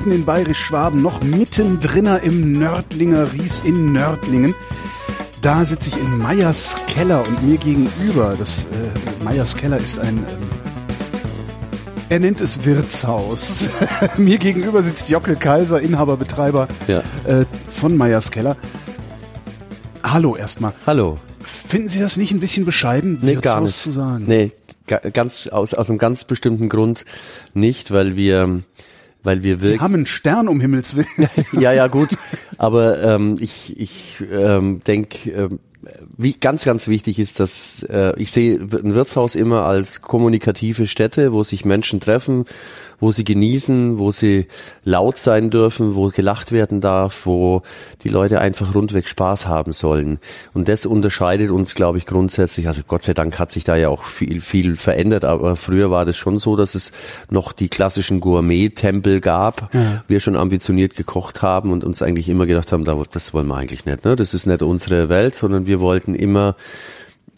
mitten in Bayerisch-Schwaben, noch mittendrin im Nördlinger Ries in Nördlingen. Da sitze ich in Meyers Keller und mir gegenüber, das äh, Meyers Keller ist ein, ähm, er nennt es Wirtshaus. mir gegenüber sitzt Jockel Kaiser, Inhaber, Betreiber Ja. äh, von Meyers Keller. Hallo erstmal. Hallo. Finden Sie das nicht ein bisschen bescheiden, Nee, Wirtshaus gar nicht. zu sagen? Nee, ga- ganz, aus, aus einem ganz bestimmten Grund nicht, weil wir, weil wir Sie wirklich, haben einen Stern um Himmels Willen. ja, ja, gut, aber ähm, ich, ich ähm, denke, ähm, wie ganz, ganz wichtig ist, dass äh, ich sehe ein Wirtshaus immer als kommunikative Stätte, wo sich Menschen treffen, wo sie genießen, wo sie laut sein dürfen, wo gelacht werden darf, wo die Leute einfach rundweg Spaß haben sollen. Und das unterscheidet uns, glaube ich, grundsätzlich. Also Gott sei Dank hat sich da ja auch viel, viel verändert, aber früher war das schon so, dass es noch die klassischen Gourmet-Tempel gab. Wir schon ambitioniert gekocht haben und uns eigentlich immer gedacht haben, da- das wollen wir eigentlich nicht. Ne? Das ist nicht unsere Welt, sondern wir wollten immer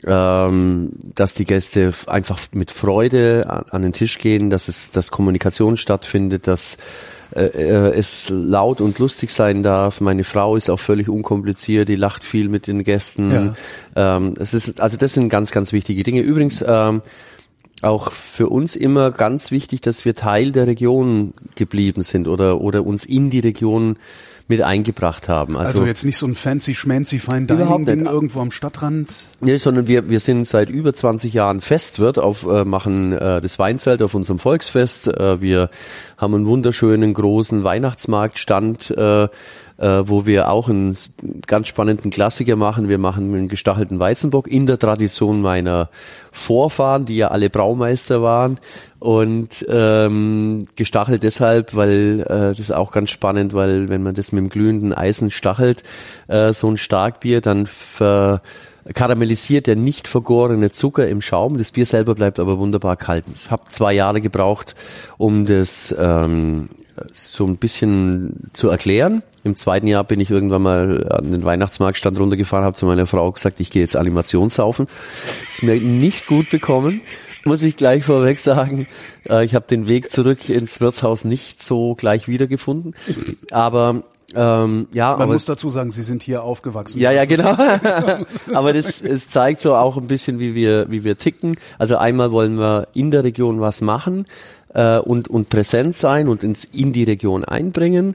ähm, dass die Gäste einfach mit Freude an, an den Tisch gehen, dass es, dass Kommunikation stattfindet, dass äh, äh, es laut und lustig sein darf. Meine Frau ist auch völlig unkompliziert, die lacht viel mit den Gästen. Ähm, es ist, also das sind ganz, ganz wichtige Dinge. Übrigens ähm, auch für uns immer ganz wichtig, dass wir Teil der Region geblieben sind oder oder uns in die Region mit eingebracht haben. Also, jetzt nicht so ein fancy schmancy Überhaupt dining Ding irgendwo am Stadtrand. Nee, sondern wir, wir sind seit über 20 Jahren Festwirt auf, äh, machen äh, das Weinzelt auf unserem Volksfest. Äh, wir haben einen wunderschönen großen Weihnachtsmarktstand, äh, äh, wo wir auch einen ganz spannenden Klassiker machen. Wir machen einen gestachelten Weizenbock in der Tradition meiner Vorfahren, die ja alle Braumeister waren. Und ähm, gestachelt deshalb, weil äh, das ist auch ganz spannend, weil wenn man das mit dem glühenden Eisen stachelt, äh, so ein Starkbier, dann ver karamellisiert der nicht vergorene Zucker im Schaum. Das Bier selber bleibt aber wunderbar kalt. Ich habe zwei Jahre gebraucht, um das ähm, so ein bisschen zu erklären. Im zweiten Jahr bin ich irgendwann mal an den Weihnachtsmarktstand runtergefahren, habe zu meiner Frau gesagt, ich gehe jetzt Animationssaufen. Ist mir nicht gut bekommen, muss ich gleich vorweg sagen. Äh, ich habe den Weg zurück ins Wirtshaus nicht so gleich wiedergefunden. Aber ähm, ja, Man aber muss dazu sagen, Sie sind hier aufgewachsen. ja, ja, genau. Aber das, es zeigt so auch ein bisschen, wie wir, wie wir ticken. Also einmal wollen wir in der Region was machen äh, und, und präsent sein und ins, in die Region einbringen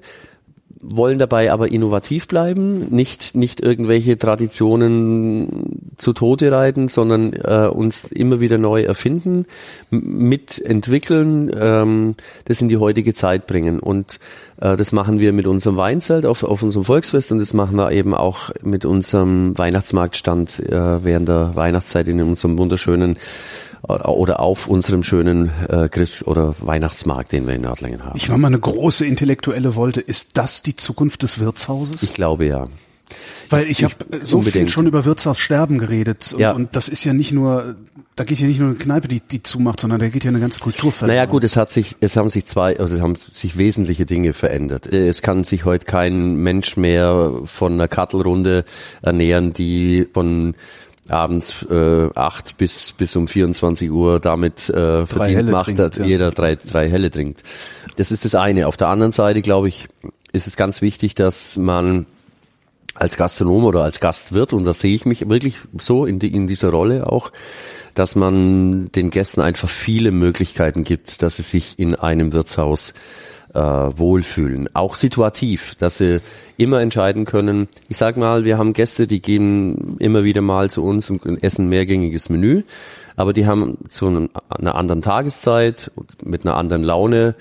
wollen dabei aber innovativ bleiben, nicht, nicht irgendwelche Traditionen zu Tode reiten, sondern äh, uns immer wieder neu erfinden, mitentwickeln, ähm, das in die heutige Zeit bringen. Und äh, das machen wir mit unserem Weinzelt auf, auf unserem Volksfest und das machen wir eben auch mit unserem Weihnachtsmarktstand äh, während der Weihnachtszeit in unserem wunderschönen oder auf unserem schönen äh, Christ- oder Weihnachtsmarkt, den wir in Nördlingen haben. Ich war mal eine große intellektuelle Wolte. Ist das die Zukunft des Wirtshauses? Ich glaube ja. Weil ich habe so viel unbedingt. schon über Wirtshaussterben geredet. Und, Ja. und das ist ja nicht nur, da geht ja nicht nur eine Kneipe, die, die zumacht, sondern da geht ja eine ganze Kultur verloren. Naja gut, es hat sich, es haben sich zwei, also es haben sich wesentliche Dinge verändert. Es kann sich heute kein Mensch mehr von einer Kattelrunde ernähren, die von abends äh, acht bis bis um 24 Uhr damit äh, verdient macht, trinkt, dass ja. jeder drei, drei Helle trinkt. Das ist das eine. Auf der anderen Seite, glaube ich, ist es ganz wichtig, dass man als Gastronom oder als Gastwirt, und da sehe ich mich wirklich so in, die, in dieser Rolle auch, dass man den Gästen einfach viele Möglichkeiten gibt, dass sie sich in einem Wirtshaus äh, wohlfühlen. Auch situativ, dass sie immer entscheiden können. Ich sag mal, wir haben Gäste, die gehen immer wieder mal zu uns und essen mehrgängiges Menü, aber die haben zu einer anderen Tageszeit, mit einer anderen Laune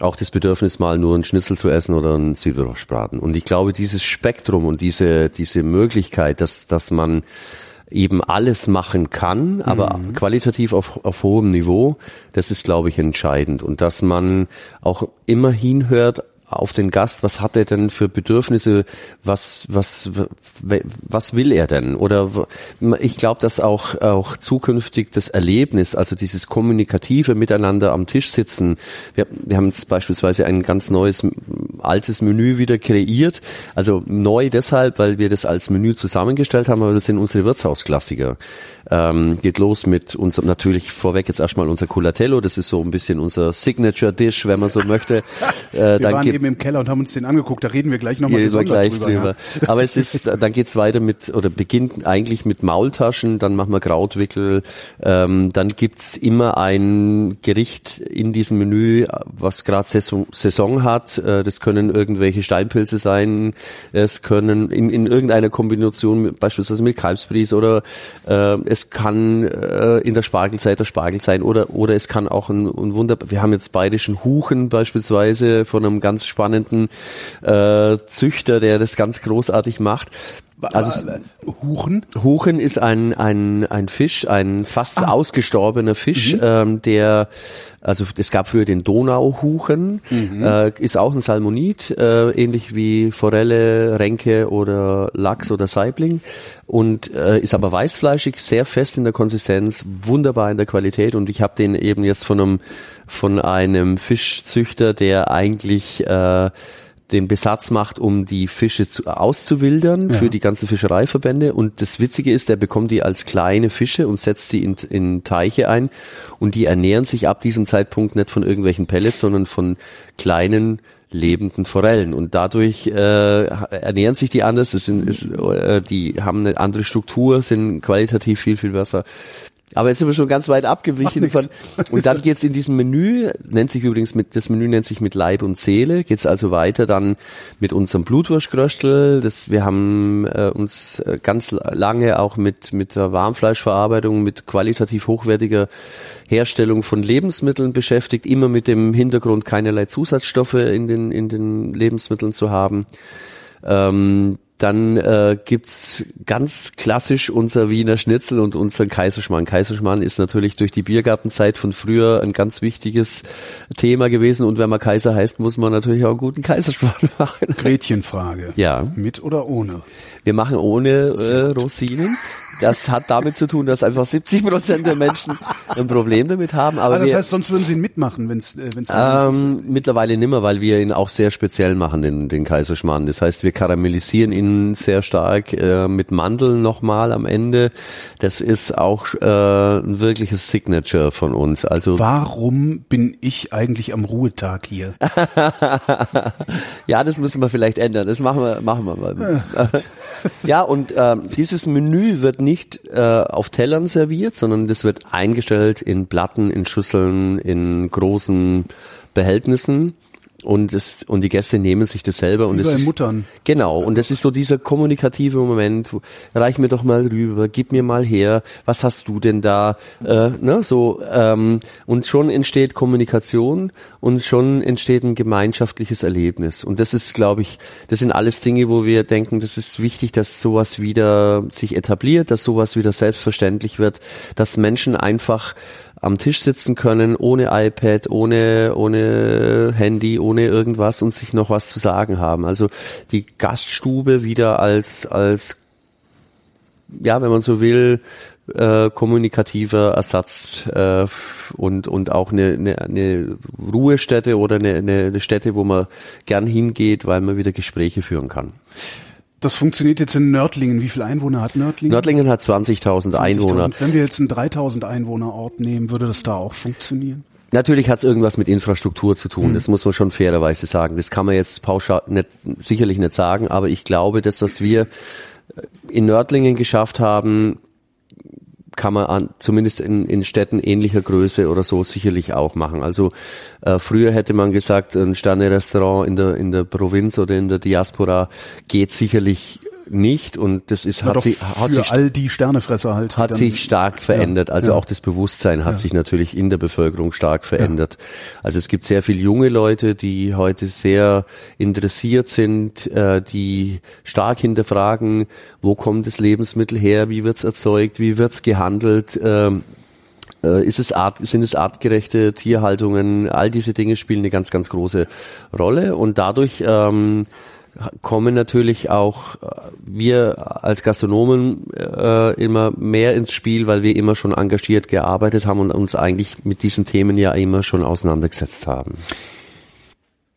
auch das Bedürfnis, mal nur einen Schnitzel zu essen oder einen Südwürfelbraten. Und ich glaube, dieses Spektrum und diese, diese Möglichkeit, dass, dass man eben alles machen kann, aber qualitativ auf, auf hohem Niveau, das ist, glaube ich, entscheidend. Und dass man auch immer hinhört auf den Gast, was hat er denn für Bedürfnisse, was, was, was will er denn? Oder ich glaube, dass auch, auch zukünftig das Erlebnis, also dieses kommunikative Miteinander am Tisch sitzen, wir, wir haben jetzt beispielsweise ein ganz neues, altes Menü wieder kreiert, also neu deshalb, weil wir das als Menü zusammengestellt haben, aber das sind unsere Wirtshausklassiker. Ähm, geht los mit unserem, natürlich vorweg jetzt erstmal unser Culatello, das ist so ein bisschen unser Signature Dish, wenn man so möchte. Äh, dann eben im Keller und haben uns den angeguckt. Da reden wir gleich nochmal gleich drüber. drüber. Ja. Aber es ist, dann geht's weiter mit oder beginnt eigentlich mit Maultaschen. Dann machen wir Krautwickel. Ähm, dann gibt's immer ein Gericht in diesem Menü, was gerade Saison, Saison hat. Äh, das können irgendwelche Steinpilze sein. Es können in, in irgendeiner Kombination mit, beispielsweise mit Kalbsbries oder äh, es kann äh, in der Spargelzeit der Spargel sein oder oder es kann auch ein, ein Wunder. Wir haben jetzt bayerischen Huchen beispielsweise von einem ganz spannenden äh, Züchter, der das ganz großartig macht. Also Huchen? Huchen ist ein, ein, ein Fisch, ein fast ah. ausgestorbener Fisch, mhm. ähm, der, also es gab früher den Donauhuchen, mhm. äh, ist auch ein Salmonid, äh, ähnlich wie Forelle, Renke oder Lachs oder Saibling und äh, ist aber weißfleischig, sehr fest in der Konsistenz, wunderbar in der Qualität und ich habe den eben jetzt von einem, von einem Fischzüchter, der eigentlich äh, den Besatz macht, um die Fische zu, auszuwildern ja. für die ganzen Fischereiverbände. Und das Witzige ist, der bekommt die als kleine Fische und setzt die in, in Teiche ein. Und die ernähren sich ab diesem Zeitpunkt nicht von irgendwelchen Pellets, sondern von kleinen lebenden Forellen und dadurch äh, ernähren sich die anders. Das sind, ist, äh, die haben eine andere Struktur, sind qualitativ viel viel besser. Aber jetzt sind wir schon ganz weit abgewichen von, und dann geht's in diesem Menü, nennt sich übrigens mit, das Menü nennt sich mit Leib und Seele, geht's also weiter dann mit unserem Blutwurstkröstel, das, wir haben äh, uns äh, ganz lange auch mit, mit der Warmfleischverarbeitung, mit qualitativ hochwertiger Herstellung von Lebensmitteln beschäftigt, immer mit dem Hintergrund keinerlei Zusatzstoffe in den, in den Lebensmitteln zu haben. Ähm, dann äh, gibt's ganz klassisch unser Wiener Schnitzel und unseren Kaiserschmarrn. Kaiserschmarrn ist natürlich durch die Biergartenzeit von früher ein ganz wichtiges Thema gewesen. Und wenn man Kaiser heißt, muss man natürlich auch einen guten Kaiserschmarrn machen. Gretchenfrage. Ja. Mit oder ohne? Wir machen ohne äh, Rosinen. Das hat damit zu tun, dass einfach 70 Prozent der Menschen ein Problem damit haben. Aber ah, das wir, heißt, sonst würden sie ihn mitmachen, wenn es äh, wenn's ähm, Mittlerweile nimmer, weil wir ihn auch sehr speziell machen, den, den Kaiserschmarrn. Das heißt, wir karamellisieren ihn sehr stark äh, mit Mandeln nochmal am Ende. Das ist auch äh, ein wirkliches Signature von uns. Also Warum bin ich eigentlich am Ruhetag hier? ja, das müssen wir vielleicht ändern. Das machen wir, machen wir mal. ja, und ähm, dieses Menü wird nicht äh, auf Tellern serviert, sondern das wird eingestellt in Platten, in Schüsseln, in großen Behältnissen und es und die Gäste nehmen sich das selber und es ist, Muttern. genau und das ist so dieser kommunikative Moment reich mir doch mal rüber gib mir mal her was hast du denn da äh, ne so ähm, und schon entsteht Kommunikation und schon entsteht ein gemeinschaftliches Erlebnis und das ist glaube ich das sind alles Dinge wo wir denken das ist wichtig dass sowas wieder sich etabliert dass sowas wieder selbstverständlich wird dass Menschen einfach am Tisch sitzen können, ohne iPad, ohne, ohne Handy, ohne irgendwas und sich noch was zu sagen haben. Also die Gaststube wieder als, als, ja, wenn man so will, äh, kommunikativer Ersatz äh, und und auch eine, eine, eine Ruhestätte oder eine, eine Stätte, wo man gern hingeht, weil man wieder Gespräche führen kann. Das funktioniert jetzt in Nördlingen. Wie viele Einwohner hat Nördlingen? Nördlingen hat 20.000 20 Einwohner. Wenn wir jetzt einen 3.000 Einwohnerort nehmen, würde das da auch funktionieren? Natürlich hat es irgendwas mit Infrastruktur zu tun. Mhm. Das muss man schon fairerweise sagen. Das kann man jetzt pauschal nicht, sicherlich nicht sagen, aber ich glaube, dass was wir in Nördlingen geschafft haben, kann man an, zumindest in, in Städten ähnlicher Größe oder so sicherlich auch machen. Also äh, früher hätte man gesagt, ein Sterne-Restaurant in der in der Provinz oder in der Diaspora geht sicherlich nicht und das ist ja, hat, sich, hat sich all die Sternefresser halt hat sich stark verändert. Also ja. auch das Bewusstsein hat ja. sich natürlich in der Bevölkerung stark verändert. Also es gibt sehr viele junge Leute die heute sehr interessiert sind äh, die stark hinterfragen wo kommt das Lebensmittel her wie wird's erzeugt wie wird's gehandelt ähm, äh, ist es Art, sind es artgerechte Tierhaltungen, all diese Dinge spielen eine ganz, ganz große Rolle und dadurch ähm, kommen natürlich auch äh, wir als Gastronomen äh, immer mehr ins Spiel, weil wir immer schon engagiert gearbeitet haben und uns eigentlich mit diesen Themen ja immer schon auseinandergesetzt haben.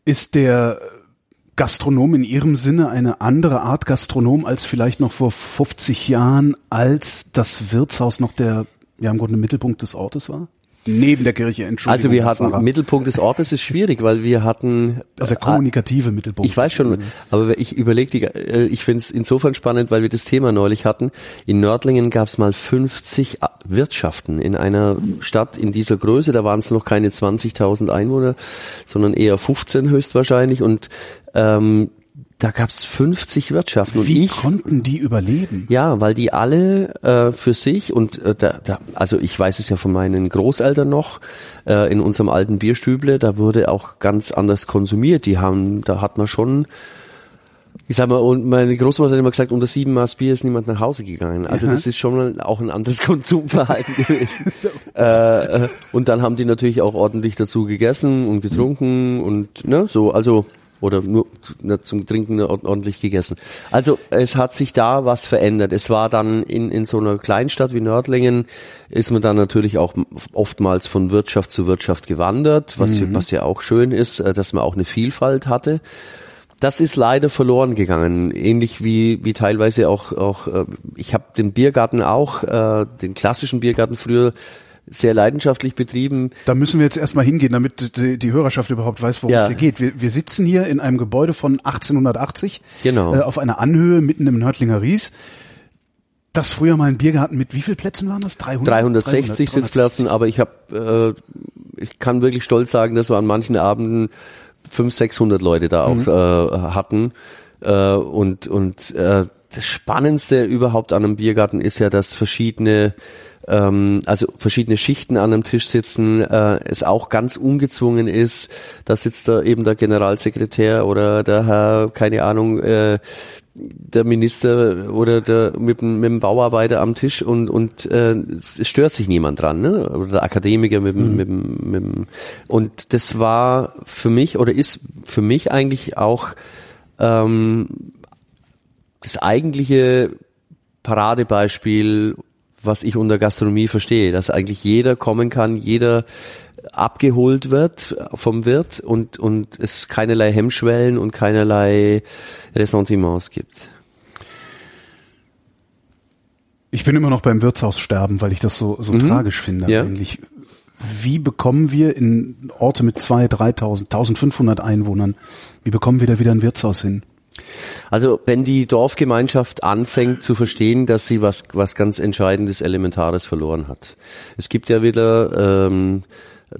Ist der Gastronom in Ihrem Sinne eine andere Art Gastronom als vielleicht noch vor 50 Jahren, als das Wirtshaus noch der, ja im Grunde Mittelpunkt des Ortes war? Neben der Kirche, Entschuldigung. Also wir hatten Pfarrer. Mittelpunkt des Ortes ist schwierig, weil wir hatten also der kommunikative Mittelpunkt. Ich weiß schon, aber ich überlege, äh, ich finde es insofern spannend, weil wir das Thema neulich hatten. In Nördlingen gab es mal 50 Wirtschaften in einer Stadt in dieser Größe. Da waren es noch keine 20.000 Einwohner, sondern eher 15 höchstwahrscheinlich. Und ähm, da gab's 50 Wirtschaften. Und Wie ich, konnten die überleben? Ja, weil die alle äh, für sich und äh, da, da, also ich weiß es ja von meinen Großeltern noch, äh, in unserem alten Bierstüble, da wurde auch ganz anders konsumiert. Die haben, da hat man schon ich sag mal, und meine Großmutter hat immer gesagt, unter sieben Maß Bier ist niemand nach Hause gegangen. Also ja. das ist schon auch ein anderes Konsumverhalten gewesen. äh, und dann haben die natürlich auch ordentlich dazu gegessen und getrunken und ne, so, also oder nur zum Trinken ordentlich gegessen. Also es hat sich da was verändert. Es war dann in, in so einer Kleinstadt wie Nördlingen, ist man dann natürlich auch oftmals von Wirtschaft zu Wirtschaft gewandert, was, mhm. was ja auch schön ist, äh, dass man auch eine Vielfalt hatte. Das ist leider verloren gegangen, ähnlich wie wie teilweise auch auch äh, ich habe den Biergarten auch äh, den klassischen Biergarten früher sehr leidenschaftlich betrieben. Da müssen wir jetzt erstmal hingehen, damit die, die Hörerschaft überhaupt weiß, worum ja. es hier geht. Wir, wir sitzen hier in einem Gebäude von 1880 genau. äh, auf einer Anhöhe mitten im Nördlinger Ries. Das früher mal ein Biergarten mit wie viel Plätzen waren das? 300? 360 300, Sitzplätzen, aber ich habe, äh, ich kann wirklich stolz sagen, dass wir an manchen Abenden 500, 600 Leute da auch mhm. äh, hatten. Äh, und und äh, das Spannendste überhaupt an einem Biergarten ist ja, dass verschiedene ähm, also verschiedene Schichten an einem Tisch sitzen, äh, es auch ganz ungezwungen ist. Da sitzt da eben der Generalsekretär oder der Herr, keine Ahnung, äh, der Minister oder der mit, mit dem Bauarbeiter am Tisch und und äh, es stört sich niemand dran, ne? Oder der Akademiker mit, mhm. mit, mit, mit und das war für mich oder ist für mich eigentlich auch ähm, das eigentliche Paradebeispiel was ich unter Gastronomie verstehe, dass eigentlich jeder kommen kann, jeder abgeholt wird vom Wirt und, und es keinerlei Hemmschwellen und keinerlei Ressentiments gibt. Ich bin immer noch beim Wirtshaussterben, weil ich das so, so mhm. tragisch finde ja. eigentlich. Wie bekommen wir in Orte mit zwei, 3.000, 1.500 Einwohnern, wie bekommen wir da wieder ein Wirtshaus hin? Also wenn die Dorfgemeinschaft anfängt zu verstehen, dass sie was, was ganz Entscheidendes, Elementares verloren hat. Es gibt ja wieder ähm,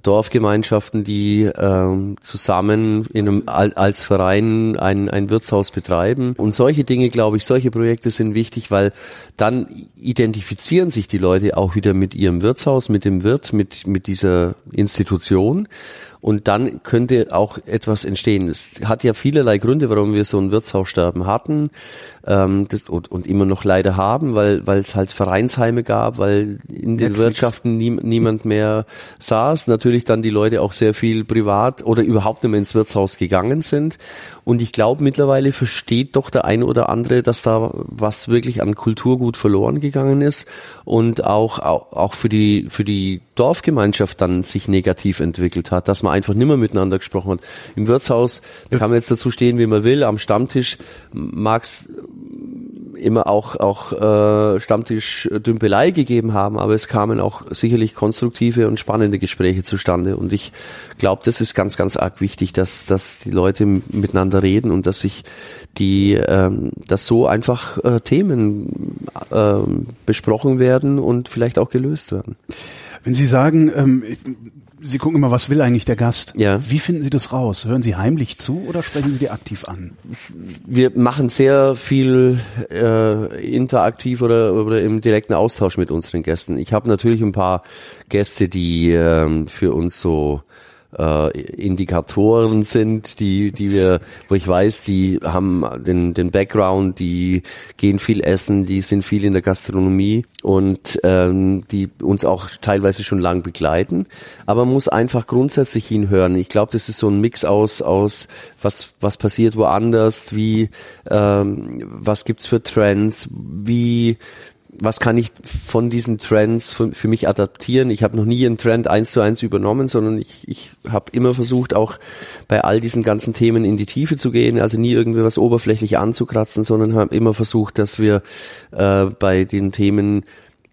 Dorfgemeinschaften, die ähm, zusammen in einem, als Verein ein, ein Wirtshaus betreiben. Und solche Dinge, glaube ich, solche Projekte sind wichtig, weil dann identifizieren sich die Leute auch wieder mit ihrem Wirtshaus, mit dem Wirt, mit, mit dieser Institution. Und dann könnte auch etwas entstehen. Es hat ja vielerlei Gründe, warum wir so ein Wirtshaussterben hatten ähm, das, und, und immer noch leider haben, weil weil es halt Vereinsheime gab, weil in den Netflix. Wirtschaften nie, niemand mehr saß. Natürlich dann die Leute auch sehr viel privat oder überhaupt nicht mehr ins Wirtshaus gegangen sind. Und ich glaube, mittlerweile versteht doch der eine oder andere, dass da was wirklich an Kulturgut verloren gegangen ist und auch, auch, auch für die, für die Dorfgemeinschaft dann sich negativ entwickelt hat, dass man einfach nimmer miteinander gesprochen hat. Im Wirtshaus kann man jetzt dazu stehen, wie man will. Am Stammtisch mag's immer auch auch äh, Stammtisch-Dümpelei gegeben haben, aber es kamen auch sicherlich konstruktive und spannende Gespräche zustande. Und ich glaube, das ist ganz, ganz arg wichtig, dass dass die Leute miteinander reden und dass sich die, ähm, dass so einfach äh, Themen äh, besprochen werden und vielleicht auch gelöst werden. Wenn Sie sagen, ähm, Sie gucken immer, was will eigentlich der Gast? Ja. Wie finden Sie das raus? Hören Sie heimlich zu oder sprechen Sie die aktiv an? Wir machen sehr viel äh, interaktiv oder, oder im direkten Austausch mit unseren Gästen. Ich habe natürlich ein paar Gäste, die ähm, für uns so äh, Indikatoren sind, die, die wir, wo ich weiß, die haben den, den Background, die gehen viel essen, die sind viel in der Gastronomie und ähm, die uns auch teilweise schon lang begleiten. Aber man muss einfach grundsätzlich hinhören. Ich glaube, das ist so ein Mix aus, aus was, was passiert woanders, wie, ähm, was gibt's für Trends, wie was kann ich von diesen Trends für, für mich adaptieren? Ich habe noch nie einen Trend eins zu eins übernommen, sondern ich, ich habe immer versucht, auch bei all diesen ganzen Themen in die Tiefe zu gehen, also nie irgendwie was oberflächlich anzukratzen, sondern habe immer versucht, dass wir äh, bei den Themen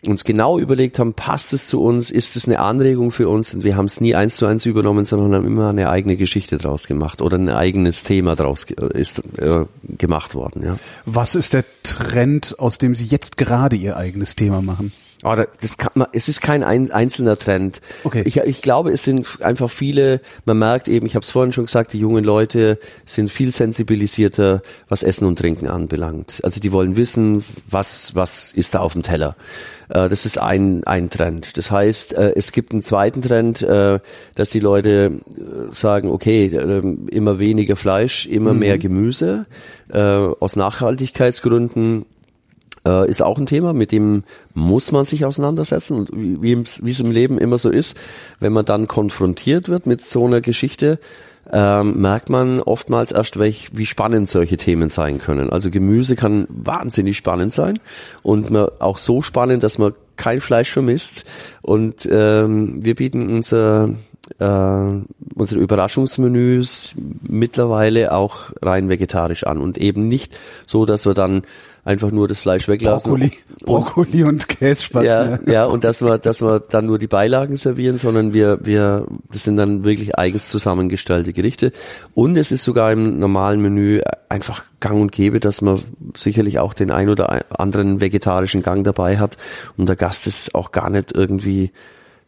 uns genau überlegt haben, passt es zu uns, ist es eine Anregung für uns und wir haben es nie eins zu eins übernommen, sondern haben immer eine eigene Geschichte draus gemacht oder ein eigenes Thema draus ist äh, gemacht worden. Ja. Was ist der Trend, aus dem Sie jetzt gerade Ihr eigenes Thema machen? Oh, das kann man, es ist kein ein, einzelner Trend. Okay. Ich, ich glaube, es sind einfach viele, man merkt eben, ich habe es vorhin schon gesagt, die jungen Leute sind viel sensibilisierter, was Essen und Trinken anbelangt. Also die wollen wissen, was, was ist da auf dem Teller. Äh, das ist ein, ein Trend. Das heißt, äh, es gibt einen zweiten Trend, äh, dass die Leute sagen, okay, immer weniger Fleisch, immer mhm. mehr Gemüse, aus Nachhaltigkeitsgründen äh, ist auch ein Thema, mit dem muss man sich auseinandersetzen. Und wie, es im Leben immer so ist, wenn man dann konfrontiert wird mit so einer Geschichte, ähm, merkt man oftmals erst, welch, wie spannend solche Themen sein können. Also Gemüse kann wahnsinnig spannend sein und man, auch so spannend, dass man kein Fleisch vermisst. Und ähm, wir bieten unser äh, unsere Überraschungsmenüs mittlerweile auch rein vegetarisch an und eben nicht so, dass wir dann einfach nur das Fleisch weglassen. Brokkoli, Brokkoli und Kässpatzen. Ja, ja, und dass wir, dass wir dann nur die Beilagen servieren, sondern wir, wir, das sind dann wirklich eigens zusammengestellte Gerichte. Und es ist sogar im normalen Menü einfach gang und gäbe, dass man sicherlich auch den ein oder anderen vegetarischen Gang dabei hat und der Gast ist auch gar nicht irgendwie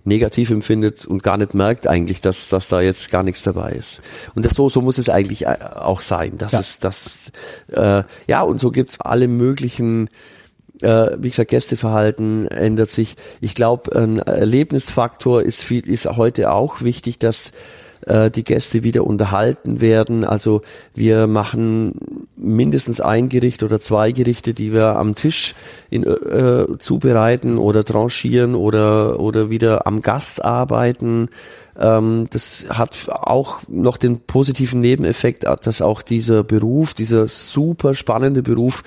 negativ empfindet und gar nicht merkt eigentlich, dass, dass da jetzt gar nichts dabei ist. Und das, so, so muss es eigentlich äh, auch sein. Das ja. ist das, äh, ja, und so gibt's alle möglichen äh, wie gesagt, Gästeverhalten ändert sich. Ich glaube, ein Erlebnisfaktor ist viel, ist heute auch wichtig, dass äh, die Gäste wieder unterhalten werden. Also wir machen mindestens ein Gericht oder zwei Gerichte, die wir am Tisch in, äh, zubereiten oder tranchieren oder, oder wieder am Gast arbeiten. Ähm, das hat auch noch den positiven Nebeneffekt, dass auch dieser Beruf, dieser super spannende Beruf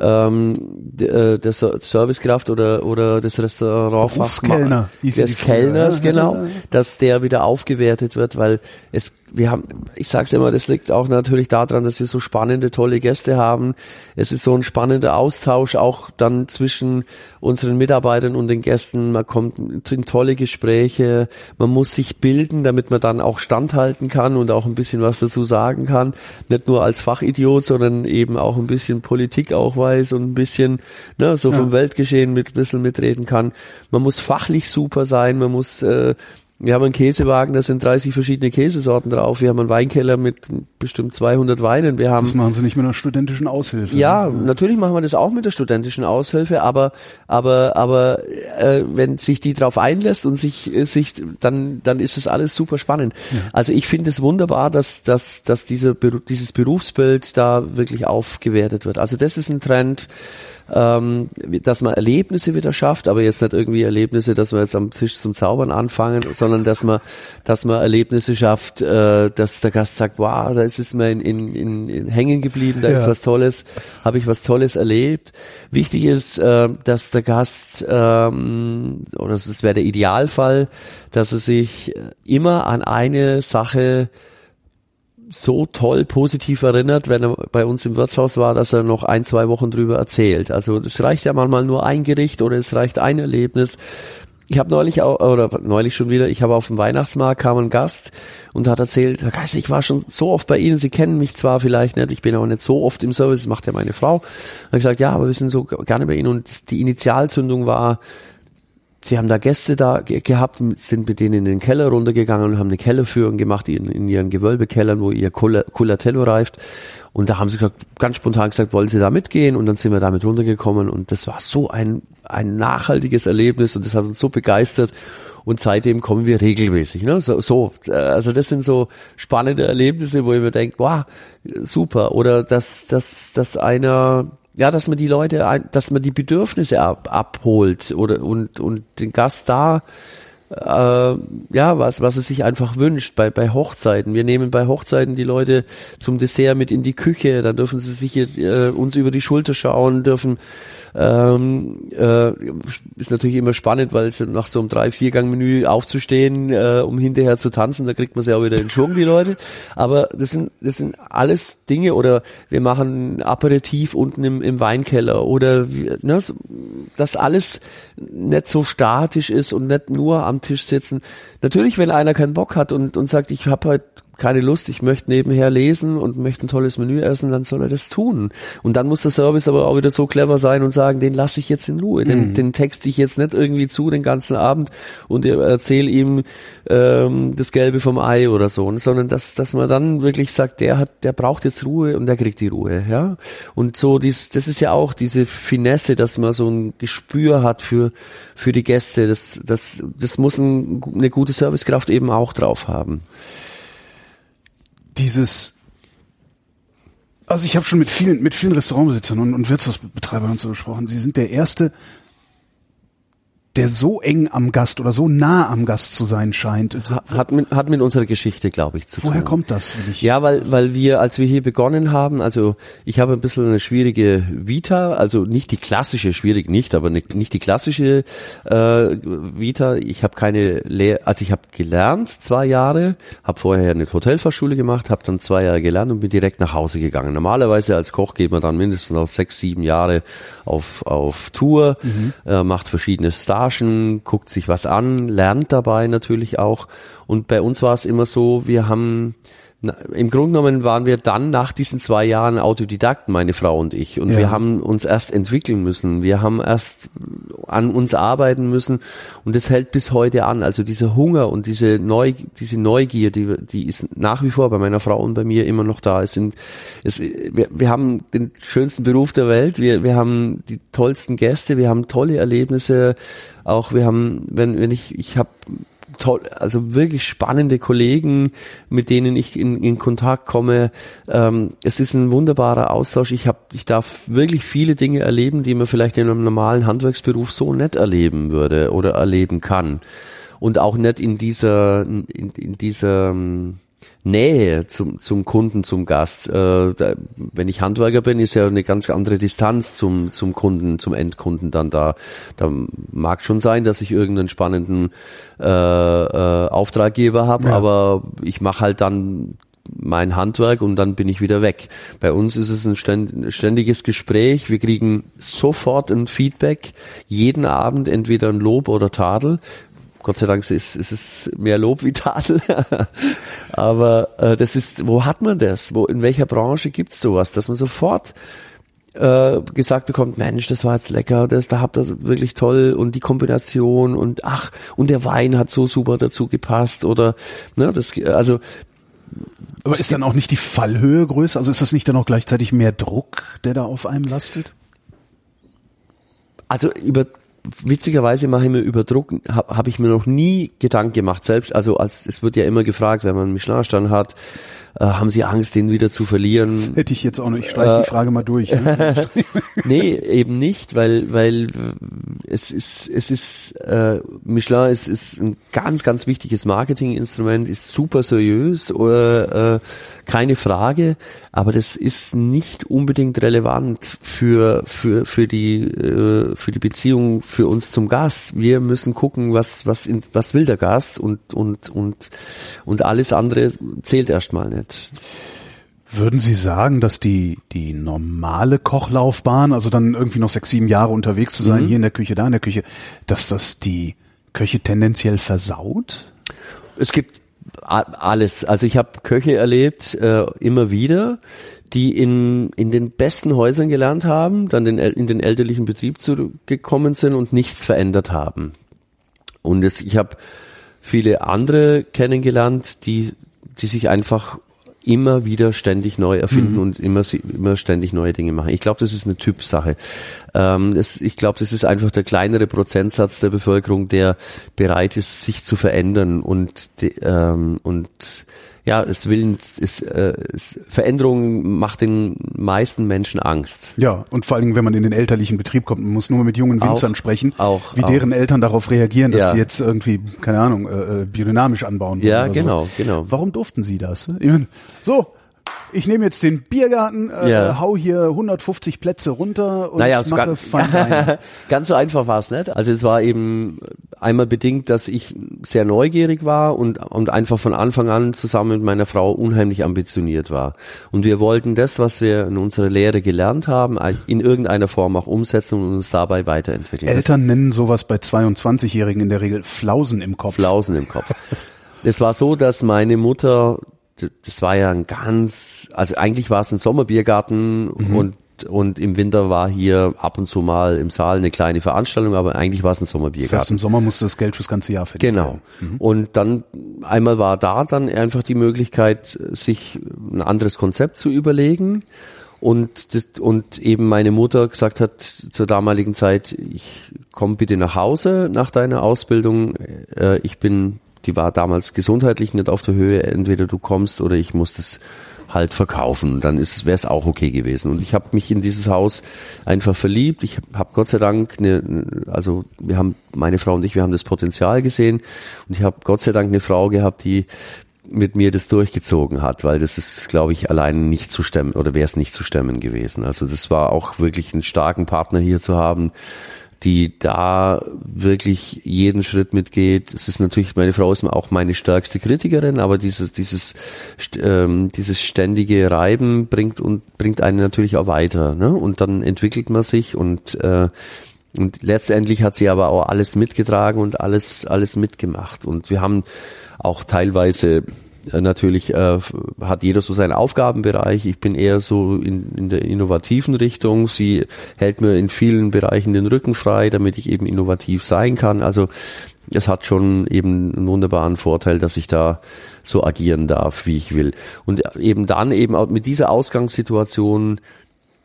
ähm, äh, der Servicekraft oder oder des Restaurantfachmanns des Kellners genau, dass der wieder aufgewertet wird, weil es wir haben, ich sage es immer, das liegt auch natürlich daran, dass wir so spannende, tolle Gäste haben. Es ist so ein spannender Austausch auch dann zwischen unseren Mitarbeitern und den Gästen. Man kommt in tolle Gespräche. Man muss sich bilden, damit man dann auch standhalten kann und auch ein bisschen was dazu sagen kann. Nicht nur als Fachidiot, sondern eben auch ein bisschen Politik auch weiß und ein bisschen ne, so vom Weltgeschehen mit ein bisschen mitreden kann. Man muss fachlich super sein. Man muss äh, wir haben einen Käsewagen, da sind 30 verschiedene Käsesorten drauf. Wir haben einen Weinkeller mit bestimmt 200 Weinen. Wir haben das machen Sie nicht mit einer studentischen Aushilfe. Ja, ne? natürlich machen wir das auch mit der studentischen Aushilfe, aber aber aber äh, wenn sich die drauf einlässt und sich äh, sich dann dann ist das alles super spannend. Ja. Also ich finde es wunderbar, dass dass dass dieser dieses Berufsbild da wirklich aufgewertet wird. Also das ist ein Trend ähm, dass man Erlebnisse wieder schafft, aber jetzt nicht irgendwie Erlebnisse, dass wir jetzt am Tisch zum Zaubern anfangen, sondern dass man, dass man Erlebnisse schafft, äh, dass der Gast sagt, wow, da ist es mir in, in, in, in hängen geblieben, da ja. ist was Tolles, habe ich was Tolles erlebt. Wichtig ist, äh, dass der Gast, ähm, oder das wäre der Idealfall, dass er sich immer an eine Sache so toll positiv erinnert, wenn er bei uns im Wirtshaus war, dass er noch ein, zwei Wochen drüber erzählt. Also es reicht ja manchmal nur ein Gericht oder es reicht ein Erlebnis. Ich habe neulich auch, oder neulich schon wieder, ich habe auf dem Weihnachtsmarkt kam ein Gast und hat erzählt, Herr Geist, ich war schon so oft bei Ihnen, Sie kennen mich zwar vielleicht nicht, ich bin aber nicht so oft im Service, das macht ja meine Frau. Und ich gesagt, ja, aber wir sind so gerne bei Ihnen und die Initialzündung war, Sie haben da Gäste da ge gehabt, sind mit denen in den Keller runtergegangen und haben eine Kellerführung gemacht in, in ihren Gewölbekellern, wo ihr Culatello reift. Und da haben sie gesagt, ganz spontan gesagt, wollen Sie da mitgehen? Und dann sind wir damit runtergekommen und das war so ein, ein nachhaltiges Erlebnis und das hat uns so begeistert. und seitdem kommen wir regelmäßig. Ne? So, so, also das sind so spannende Erlebnisse, wo ich mir denke, wow, super. Oder dass, dass, dass einer ja, dass man die Leute, dass man die Bedürfnisse ab, abholt oder und und den Gast da äh, ja, was, was es sich einfach wünscht bei, bei Hochzeiten. Wir nehmen bei Hochzeiten die Leute zum Dessert mit in die Küche, dann dürfen sie sich äh, uns über die Schulter schauen, dürfen ähm, äh, ist natürlich immer spannend, weil nach so einem drei vier Gang Menü aufzustehen, äh, um hinterher zu tanzen, da kriegt man sie auch wieder in Schwung die Leute. Aber das sind das sind alles Dinge oder wir machen Aperitif unten im, im Weinkeller oder ne, das alles nicht so statisch ist und nicht nur am Tisch sitzen. Natürlich, wenn einer keinen Bock hat und und sagt, ich habe heute keine Lust, ich möchte nebenher lesen und möchte ein tolles Menü essen, dann soll er das tun. Und dann muss der Service aber auch wieder so clever sein und sagen, den lasse ich jetzt in Ruhe, den, mhm. den text ich jetzt nicht irgendwie zu den ganzen Abend und erzähle ihm ähm, das Gelbe vom Ei oder so, sondern dass, dass man dann wirklich sagt, der hat, der braucht jetzt Ruhe und der kriegt die Ruhe, ja. Und so dies, das ist ja auch diese Finesse, dass man so ein Gespür hat für für die Gäste. Das, das, das muss ein, eine gute Servicekraft eben auch drauf haben dieses also ich habe schon mit vielen mit vielen Restaurantbesitzern und, und Wirtshausbetreibern und so gesprochen. Sie sind der erste der so eng am Gast oder so nah am Gast zu sein scheint. Hat mit, hat mit unserer Geschichte, glaube ich, zu tun. Woher kommt das? Ja, weil, weil wir, als wir hier begonnen haben, also ich habe ein bisschen eine schwierige Vita, also nicht die klassische, schwierig nicht, aber nicht die klassische äh, Vita. Ich habe keine Lehr also ich habe gelernt zwei Jahre, habe vorher eine Hotelfachschule gemacht, habe dann zwei Jahre gelernt und bin direkt nach Hause gegangen. Normalerweise als Koch geht man dann mindestens noch sechs, sieben Jahre auf, auf Tour, mhm. äh, macht verschiedene Stars Massagen, guckt sich was an, lernt dabei natürlich auch. Und bei uns war es immer so, wir haben im Grunde genommen waren wir dann nach diesen zwei Jahren Autodidakten, meine Frau und ich. Und ja. wir haben uns erst entwickeln müssen. Wir haben erst an uns arbeiten müssen. Und das hält bis heute an. Also dieser Hunger und diese, Neu diese Neugier, die, die ist nach wie vor bei meiner Frau und bei mir immer noch da. Es sind, es, wir, wir haben den schönsten Beruf der Welt. Wir, wir haben die tollsten Gäste. Wir haben tolle Erlebnisse. Auch wir haben, wenn, wenn ich, ich habe toll, also wirklich spannende Kollegen, mit denen ich in, in Kontakt komme. Ähm, es ist ein wunderbarer Austausch. Ich habe, ich darf wirklich viele Dinge erleben, die man vielleicht in einem normalen Handwerksberuf so nicht erleben würde oder erleben kann. Und auch nicht in dieser, in, in dieser ähm, Nähe zum, zum Kunden, zum Gast. Äh, da, wenn ich Handwerker bin, ist ja eine ganz andere Distanz zum, zum Kunden, zum Endkunden dann da. Da mag schon sein, dass ich irgendeinen spannenden äh, äh, Auftraggeber habe, ja. aber ich mache halt dann mein Handwerk und dann bin ich wieder weg. Bei uns ist es ein ständiges Gespräch. Wir kriegen sofort ein Feedback, jeden Abend entweder ein Lob oder Tadel. Gott sei Dank ist, ist es mehr Lob wie Tadel. Aber äh, das ist, wo hat man das? Wo, in welcher Branche gibt's sowas, dass man sofort äh, gesagt bekommt, Mensch, das war jetzt lecker, das, da habt ihr wirklich toll und die Kombination und ach, und der Wein hat so super dazu gepasst oder ne, das also aber ist dann auch nicht die Fallhöhe größer? Also ist das nicht dann auch gleichzeitig mehr Druck, der da auf einem lastet? Also über witzigerweise mache ich mir über Druck, habe hab ich mir noch nie Gedanken gemacht. Selbst, also als es wird ja immer gefragt, wenn man einen Michelin-Stand hat, äh, haben Sie Angst, den wieder zu verlieren? Das hätte ich jetzt auch noch. Ich streiche äh, die Frage mal durch. Ne? nee, eben nicht, weil weil es ist es ist äh, Michelin ist ist ein ganz ganz wichtiges Marketinginstrument, ist super seriös, äh, äh, keine Frage, aber das ist nicht unbedingt relevant für für für die äh, für die Beziehung für uns zum Gast. Wir müssen gucken, was was in, was will der Gast und und und und alles andere zählt erstmal nicht wird. Würden Sie sagen, dass die, die normale Kochlaufbahn, also dann irgendwie noch sechs, sieben Jahre unterwegs zu sein, mhm. hier in der Küche, da in der Küche, dass das die Köche tendenziell versaut? Es gibt alles. Also ich habe Köche erlebt, äh, immer wieder, die in, in den besten Häusern gelernt haben, dann den, in den elterlichen Betrieb zurückgekommen sind und nichts verändert haben. Und es, ich habe viele andere kennengelernt, die, die sich einfach immer wieder ständig neu erfinden mhm. und immer, immer ständig neue Dinge machen. Ich glaube, das ist eine Typsache. Ähm, das, ich glaube, das ist einfach der kleinere Prozentsatz der Bevölkerung, der bereit ist, sich zu verändern und, de, ähm, und ja, es will, es, äh, es, Veränderung macht den meisten Menschen Angst. Ja, und vor allem, wenn man in den elterlichen Betrieb kommt, man muss nur mit jungen Winzern auch, sprechen, auch, wie auch. deren Eltern darauf reagieren, dass Ja. sie jetzt irgendwie, keine Ahnung, äh, äh, biodynamisch anbauen. Ja, genau, sowas. genau. Warum durften sie das? So, ich nehme jetzt den Biergarten, äh, Ja. hau hier 150 Plätze runter und Naja, mache ganz, ganz so einfach war es nicht. Also es war eben einmal bedingt, dass ich sehr neugierig war und, und einfach von Anfang an zusammen mit meiner Frau unheimlich ambitioniert war. Und wir wollten das, was wir in unserer Lehre gelernt haben, in irgendeiner Form auch umsetzen und uns dabei weiterentwickeln. Eltern nennen sowas bei 22-Jährigen in der Regel Flausen im Kopf. Flausen im Kopf. Es war so, dass meine Mutter, das war ja ein ganz, also eigentlich war es ein Sommerbiergarten Mhm. und und im Winter war hier ab und zu mal im Saal eine kleine Veranstaltung, aber eigentlich war es ein Das Sommerbiergarten. heißt, im Sommer musste das Geld fürs ganze Jahr verdienen. Genau. Mhm. Und dann einmal war da dann einfach die Möglichkeit, sich ein anderes Konzept zu überlegen. Und, das, und eben meine Mutter gesagt hat zur damaligen Zeit, ich komm bitte nach Hause nach deiner Ausbildung. Äh, ich bin, die war damals gesundheitlich nicht auf der Höhe, entweder du kommst oder ich muss das halt verkaufen. Dann ist wäre es auch okay gewesen. Und ich habe mich in dieses Haus einfach verliebt. Ich habe Gott sei Dank eine, also wir haben meine Frau und ich, wir haben das Potenzial gesehen und ich habe Gott sei Dank eine Frau gehabt, die mit mir das durchgezogen hat, weil das ist, glaube ich, allein nicht zu stemmen oder wäre es nicht zu stemmen gewesen. Also das war auch wirklich einen starken Partner hier zu haben, die da wirklich jeden Schritt mitgeht. Es ist natürlich, meine Frau ist auch meine stärkste Kritikerin, aber dieses, dieses, ähm, dieses ständige Reiben bringt und bringt einen natürlich auch weiter. Ne? Und dann entwickelt man sich und äh, und letztendlich hat sie aber auch alles mitgetragen und alles, alles mitgemacht. Und wir haben auch teilweise natürlich äh, hat jeder so seinen Aufgabenbereich. Ich bin eher so in, in der innovativen Richtung. Sie hält mir in vielen Bereichen den Rücken frei, damit ich eben innovativ sein kann. Also es hat schon eben einen wunderbaren Vorteil, dass ich da so agieren darf, wie ich will. Und eben dann eben auch mit dieser Ausgangssituation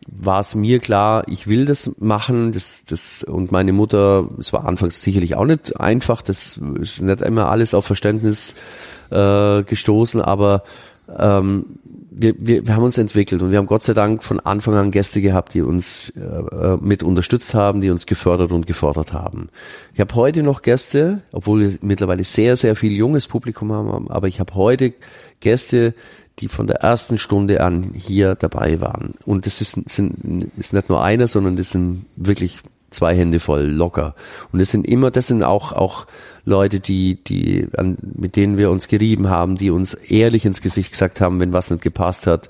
war es mir klar, ich will das machen, das, das, und meine Mutter, es war anfangs sicherlich auch nicht einfach, das ist nicht immer alles auf Verständnis äh, gestoßen, aber ähm, wir, wir, wir haben uns entwickelt und wir haben Gott sei Dank von Anfang an Gäste gehabt, die uns äh, äh, mit unterstützt haben, die uns gefördert und gefordert haben. Ich habe heute noch Gäste, obwohl wir mittlerweile sehr, sehr viel junges Publikum haben, aber ich habe heute Gäste, die von der ersten Stunde an hier dabei waren. Und das ist, sind, ist nicht nur einer, sondern das sind wirklich zwei Hände voll locker. Und das sind immer, das sind auch, auch Leute, die, die, an, mit denen wir uns gerieben haben, die uns ehrlich ins Gesicht gesagt haben, wenn was nicht gepasst hat,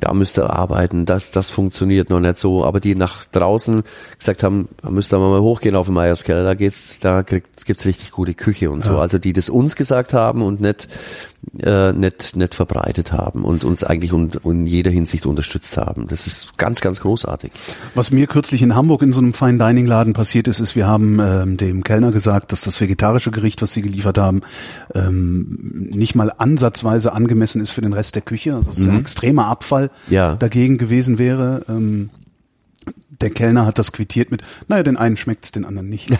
da müsst ihr arbeiten, das, das funktioniert noch nicht so, aber die nach draußen gesagt haben, da müsst ihr mal hochgehen auf den Meierskeller, da geht's, da kriegt, gibt's richtig gute Küche und so. Also die das uns gesagt haben und nicht, äh, nicht, nicht verbreitet haben und uns eigentlich und in jeder Hinsicht unterstützt haben. Das ist ganz, ganz großartig. Was mir kürzlich in Hamburg in so einem Fine Dining Laden passiert ist, ist, wir haben ähm, dem Kellner gesagt, dass das vegetarische Gericht, was sie geliefert haben, ähm, nicht mal ansatzweise angemessen ist für den Rest der Küche. Also es ist ein extremer Abfall Ja. dagegen gewesen wäre. Ähm, der Kellner hat das quittiert mit, naja, den einen schmeckt's, den anderen nicht.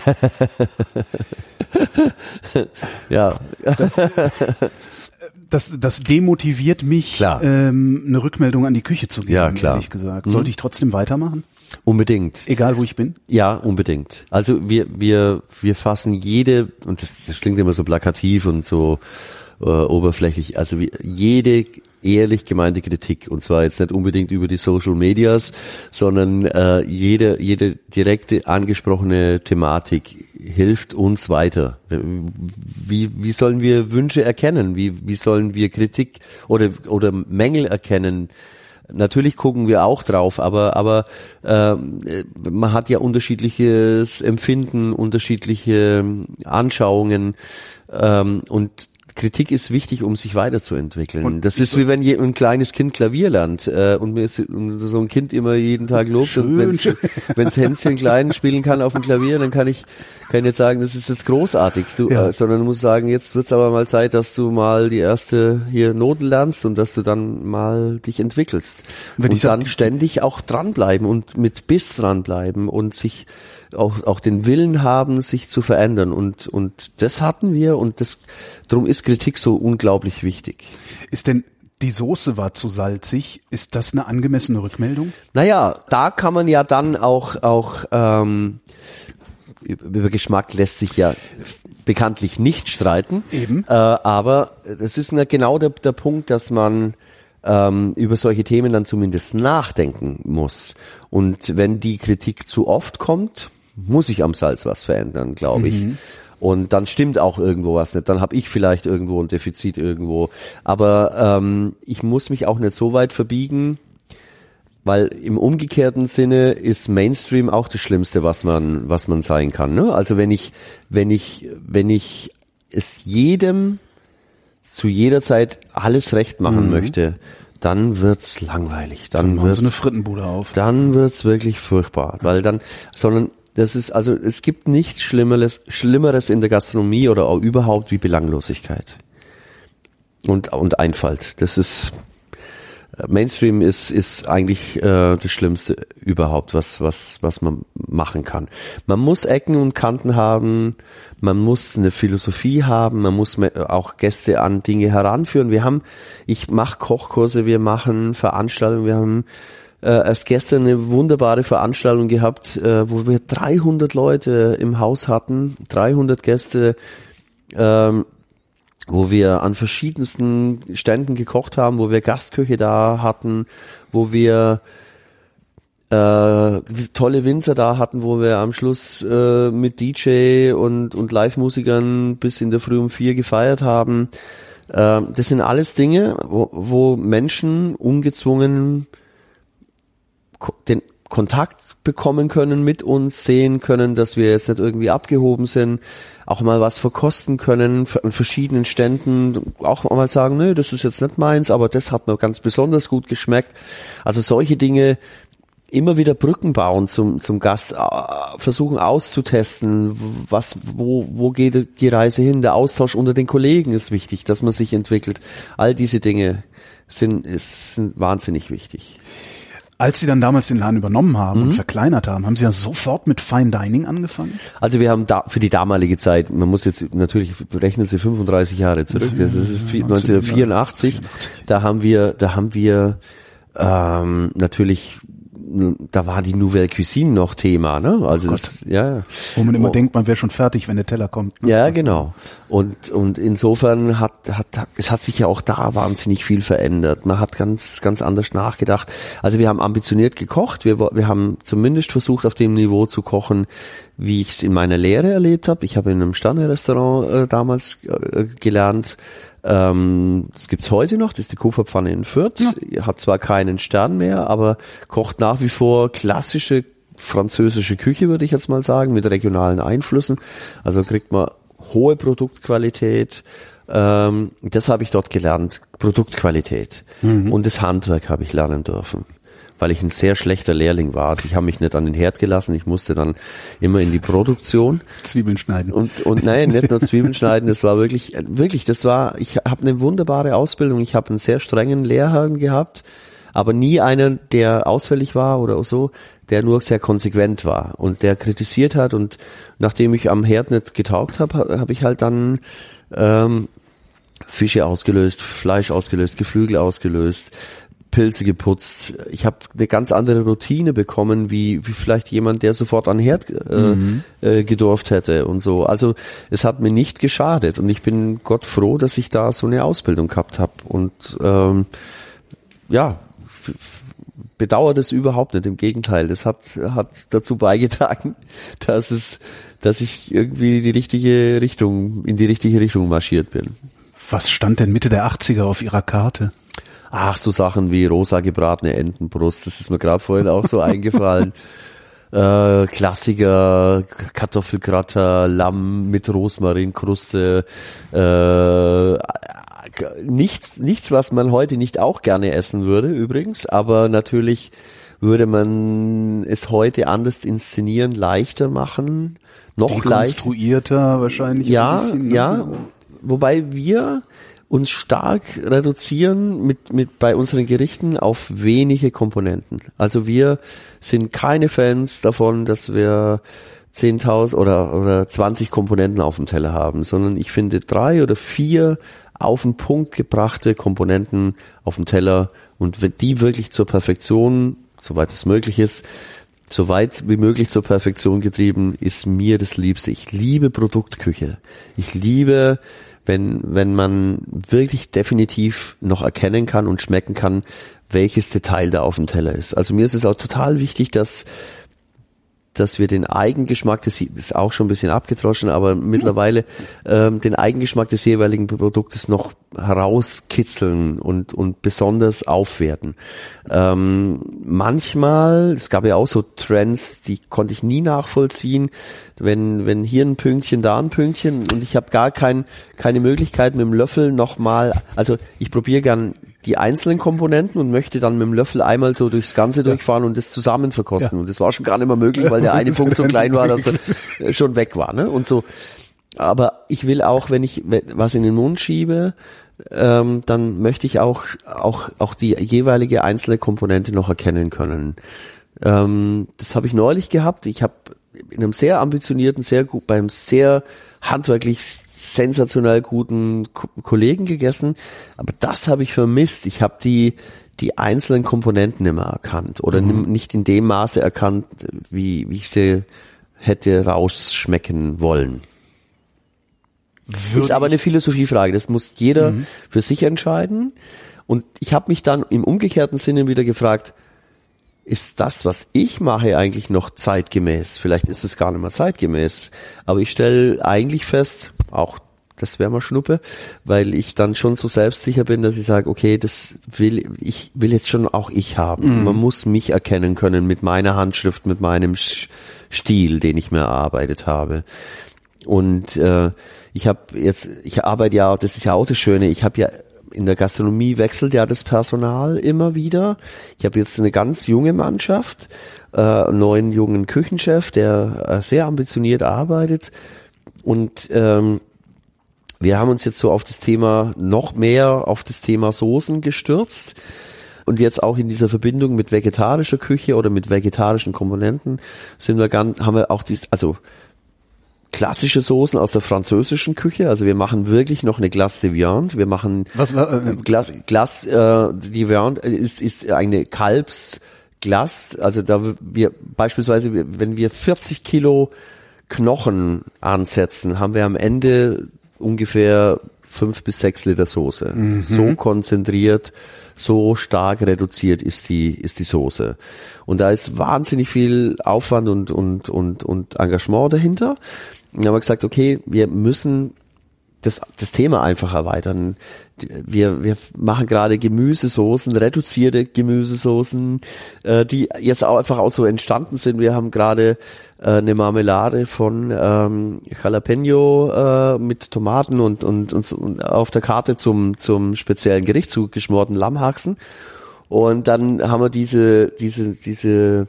Ja, Das, das demotiviert mich, Klar. ähm, eine Rückmeldung an die Küche zu geben, Ja, klar. ehrlich gesagt. Sollte ich trotzdem weitermachen? unbedingt. Egal, wo ich bin? Ja, unbedingt. Also wir, wir, wir fassen jede, und das, das klingt immer so plakativ und so äh, oberflächlich, also wir, jede ehrlich gemeinte Kritik, und zwar jetzt nicht unbedingt über die Social Medias, sondern äh, jede, jede direkte angesprochene Thematik hilft uns weiter. Wie, wie sollen wir Wünsche erkennen? Wie, wie sollen wir Kritik oder, oder Mängel erkennen? Natürlich gucken wir auch drauf, aber aber äh, man hat ja unterschiedliches Empfinden, unterschiedliche Anschauungen ähm, und Kritik ist wichtig, um sich weiterzuentwickeln. Und das ist wie wenn je, ein kleines Kind Klavier lernt äh, und mir so ein Kind immer jeden Tag lobt schön, und wenn es Hänschen klein spielen kann auf dem Klavier, dann kann ich kann jetzt sagen, das ist jetzt großartig, du, ja. äh, sondern du musst sagen, jetzt wird's aber mal Zeit, dass du mal die erste hier Noten lernst und dass du dann mal dich entwickelst und, und dann ständig auch dranbleiben und mit Biss dranbleiben und sich auch, auch den Willen haben, sich zu verändern. Und, und das hatten wir und das, darum ist Kritik so unglaublich wichtig. Ist denn die Soße war zu salzig. Ist das eine angemessene Rückmeldung? Naja, da kann man ja dann auch, auch ähm, über Geschmack lässt sich ja bekanntlich nicht streiten. Eben. Äh, aber das ist ja genau der, der Punkt, dass man ähm, über solche Themen dann zumindest nachdenken muss. Und wenn die Kritik zu oft kommt, muss ich am Salz was verändern, glaube ich. Mhm. Und dann stimmt auch irgendwo was nicht. Dann habe ich vielleicht irgendwo ein Defizit irgendwo. Aber ähm, ich muss mich auch nicht so weit verbiegen, weil im umgekehrten Sinne ist Mainstream auch das Schlimmste, was man, was man sein kann. Ne? Also wenn ich, wenn ich, wenn ich es jedem zu jeder Zeit alles recht machen mhm. möchte, dann wird's langweilig. Dann, dann wird's, so eine Frittenbude auf. Dann wird's wirklich furchtbar, weil dann, sondern das ist also, es gibt nichts Schlimmeres, Schlimmeres in der Gastronomie oder auch überhaupt wie Belanglosigkeit und und Einfalt. Das ist Mainstream ist ist eigentlich äh, das Schlimmste überhaupt, was was was man machen kann. Man muss Ecken und Kanten haben, man muss eine Philosophie haben, man muss auch Gäste an Dinge heranführen. Wir haben, ich mache Kochkurse, wir machen Veranstaltungen, wir haben äh, erst gestern eine wunderbare Veranstaltung gehabt, äh, wo wir 300 Leute im Haus hatten, 300 Gäste, ähm, wo wir an verschiedensten Ständen gekocht haben, wo wir Gastküche da hatten, wo wir äh, tolle Winzer da hatten, wo wir am Schluss äh, mit DJ und, und Live-Musikern bis in der Früh um vier gefeiert haben. Äh, das sind alles Dinge, wo, wo Menschen ungezwungen den Kontakt bekommen können mit uns, sehen können, dass wir jetzt nicht irgendwie abgehoben sind, auch mal was verkosten können an verschiedenen Ständen, auch mal sagen, nö, das ist jetzt nicht meins, aber das hat mir ganz besonders gut geschmeckt. Also solche Dinge immer wieder Brücken bauen zum, zum Gast, äh, versuchen auszutesten, was, wo, wo geht die Reise hin? Der Austausch unter den Kollegen ist wichtig, dass man sich entwickelt. All diese Dinge sind, ist, sind wahnsinnig wichtig. Als Sie dann damals den Laden übernommen haben mhm. und verkleinert haben, haben Sie ja sofort mit Fine Dining angefangen? Also wir haben da für die damalige Zeit, man muss jetzt natürlich rechnen Sie 35 Jahre zurück, das ist 1984, da haben wir, da haben wir ähm, natürlich da war die Nouvelle Cuisine noch Thema, ne? Also oh es, ja. Wo man immer oh. denkt, man wäre schon fertig, wenn der Teller kommt. Ne? Ja, genau. Und und insofern hat hat es hat sich ja auch da wahnsinnig viel verändert. Man hat ganz ganz anders nachgedacht. Also wir haben ambitioniert gekocht. Wir wir haben zumindest versucht, auf dem Niveau zu kochen, wie ich es in meiner Lehre erlebt habe. Ich habe in einem Sterne-Restaurant äh, damals äh, gelernt ähm, das gibt's heute noch, das ist die Kupferpfanne in Fürth. Ja. Hat zwar keinen Stern mehr, aber kocht nach wie vor klassische französische Küche, würde ich jetzt mal sagen, mit regionalen Einflüssen. Also kriegt man hohe Produktqualität. Ähm, das habe ich dort gelernt, Produktqualität. Mhm. Und das Handwerk habe ich lernen dürfen weil ich ein sehr schlechter Lehrling war. Also ich habe mich nicht an den Herd gelassen, ich musste dann immer in die Produktion. Zwiebeln schneiden. Und, und nein, nicht nur Zwiebeln schneiden, das war wirklich, wirklich, das war, ich habe eine wunderbare Ausbildung, ich habe einen sehr strengen Lehrherrn gehabt, aber nie einen, der ausfällig war oder so, der nur sehr konsequent war und der kritisiert hat und nachdem ich am Herd nicht getaugt habe, habe ich halt dann ähm, Fische ausgelöst, Fleisch ausgelöst, Geflügel ausgelöst, Pilze geputzt. Ich habe eine ganz andere Routine bekommen, wie, wie vielleicht jemand, der sofort an Herd äh, mhm. äh, gedurft hätte und so. Also es hat mir nicht geschadet und ich bin Gott froh, dass ich da so eine Ausbildung gehabt habe und ähm, ja, bedauert es überhaupt nicht. Im Gegenteil, das hat hat dazu beigetragen, dass es, dass ich irgendwie die richtige Richtung in die richtige Richtung marschiert bin. Was stand denn Mitte der 80er auf Ihrer Karte? Ach, so Sachen wie rosa gebratene Entenbrust, das ist mir gerade vorhin auch so eingefallen. äh, Klassiker, Kartoffelgratter, Lamm mit Rosmarinkruste, äh, nichts, nichts, was man heute nicht auch gerne essen würde, übrigens, aber natürlich würde man es heute anders inszenieren, leichter machen, noch leichter. Konstruierter wahrscheinlich. Ja, ne? ja. Wobei wir uns stark reduzieren mit, mit bei unseren Gerichten auf wenige Komponenten. Also wir sind keine Fans davon, dass wir 10.000 oder, oder 20 Komponenten auf dem Teller haben, sondern ich finde drei oder vier auf den Punkt gebrachte Komponenten auf dem Teller und die wirklich zur Perfektion, soweit es möglich ist, so weit wie möglich zur Perfektion getrieben, ist mir das Liebste. Ich liebe Produktküche. Ich liebe wenn, wenn man wirklich definitiv noch erkennen kann und schmecken kann, welches Detail da auf dem Teller ist. Also mir ist es auch total wichtig, dass dass wir den Eigengeschmack, das ist auch schon ein bisschen abgedroschen, aber mittlerweile ähm, den Eigengeschmack des jeweiligen Produktes noch herauskitzeln und, und besonders aufwerten. Ähm, manchmal, es gab ja auch so Trends, die konnte ich nie nachvollziehen, wenn, wenn hier ein Pünktchen, da ein Pünktchen und ich habe gar kein, keine Möglichkeit mit dem Löffel nochmal, also ich probiere gern die einzelnen Komponenten und möchte dann mit dem Löffel einmal so durchs Ganze durchfahren und das zusammen verkosten. Und das war schon gar nicht mehr möglich, weil der eine Punkt so klein war, dass er schon weg war. Ne? Und so. Aber ich will auch, wenn ich was in den Mund schiebe, ähm, dann möchte ich auch, auch, auch die jeweilige einzelne Komponente noch erkennen können. Ähm, das habe ich neulich gehabt. Ich habe in einem sehr ambitionierten, sehr gut, beim sehr handwerklich sensationell guten Ko Kollegen gegessen, aber das habe ich vermisst. Ich habe die die einzelnen Komponenten immer erkannt oder mhm. nicht in dem Maße erkannt, wie, wie ich sie hätte rausschmecken wollen. Würde ist aber eine Philosophiefrage. Das muss jeder mhm. für sich entscheiden. Und ich habe mich dann im umgekehrten Sinne wieder gefragt, ist das, was ich mache, eigentlich noch zeitgemäß? Vielleicht ist es gar nicht mehr zeitgemäß. Aber ich stelle eigentlich fest, auch das wäre mal Schnuppe, weil ich dann schon so selbstsicher bin, dass ich sage, okay, das will ich will jetzt schon auch ich haben. Mhm. Man muss mich erkennen können mit meiner Handschrift, mit meinem Stil, den ich mir erarbeitet habe. Und äh, ich habe jetzt, ich arbeite ja, das ist ja auch das Schöne, ich habe ja in der Gastronomie wechselt ja das Personal immer wieder. Ich habe jetzt eine ganz junge Mannschaft, äh, einen neuen jungen Küchenchef, der äh, sehr ambitioniert arbeitet. Und ähm, wir haben uns jetzt so auf das Thema, noch mehr auf das Thema Soßen gestürzt. Und jetzt auch in dieser Verbindung mit vegetarischer Küche oder mit vegetarischen Komponenten sind wir ganz, haben wir auch dies, also klassische Soßen aus der französischen Küche. Also wir machen wirklich noch eine Glace de Viande. Wir machen Was, äh, Glace, Glace äh, de Viande ist, ist eine Kalbsglas. Also da wir beispielsweise, wenn wir 40 Kilo Knochen ansetzen, haben wir am Ende ungefähr fünf bis sechs Liter Soße. Mhm. So konzentriert, so stark reduziert ist die, ist die Soße. Und da ist wahnsinnig viel Aufwand und, und, und, und Engagement dahinter. Und haben wir gesagt, okay, wir müssen das, das Thema einfach erweitern. Wir, wir machen gerade Gemüsesoßen, reduzierte Gemüsesoßen, äh, die jetzt auch einfach auch so entstanden sind. Wir haben gerade äh, eine Marmelade von ähm, Jalapeno äh, mit Tomaten und, und, und, und auf der Karte zum, zum speziellen Gericht zu geschmorten Lammhaxen. Und dann haben wir diese, diese, diese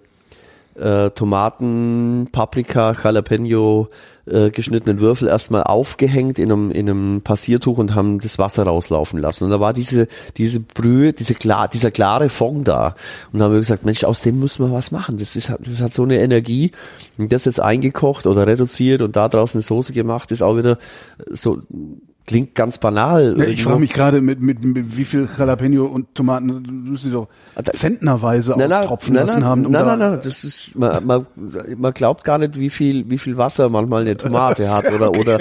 äh, Tomaten, Paprika, Jalapeno äh, geschnittenen Würfel erstmal aufgehängt in einem, in einem Passiertuch und haben das Wasser rauslaufen lassen. Und da war diese, diese Brühe, diese klar, dieser klare Fond da. Und da haben wir gesagt, Mensch, aus dem müssen wir was machen. Das, ist, das hat so eine Energie. Und das jetzt eingekocht oder reduziert und da draußen eine Soße gemacht, ist auch wieder so klingt ganz banal. Ja, ich frage mich gerade, mit, mit, mit wie viel Jalapeno und Tomaten müssen sie doch ah, zentnerweise na, austropfen na, lassen na, haben. Um nein, nein, nein, das ist, man, man, man glaubt gar nicht, wie viel, wie viel Wasser manchmal eine Tomate hat oder, okay. oder,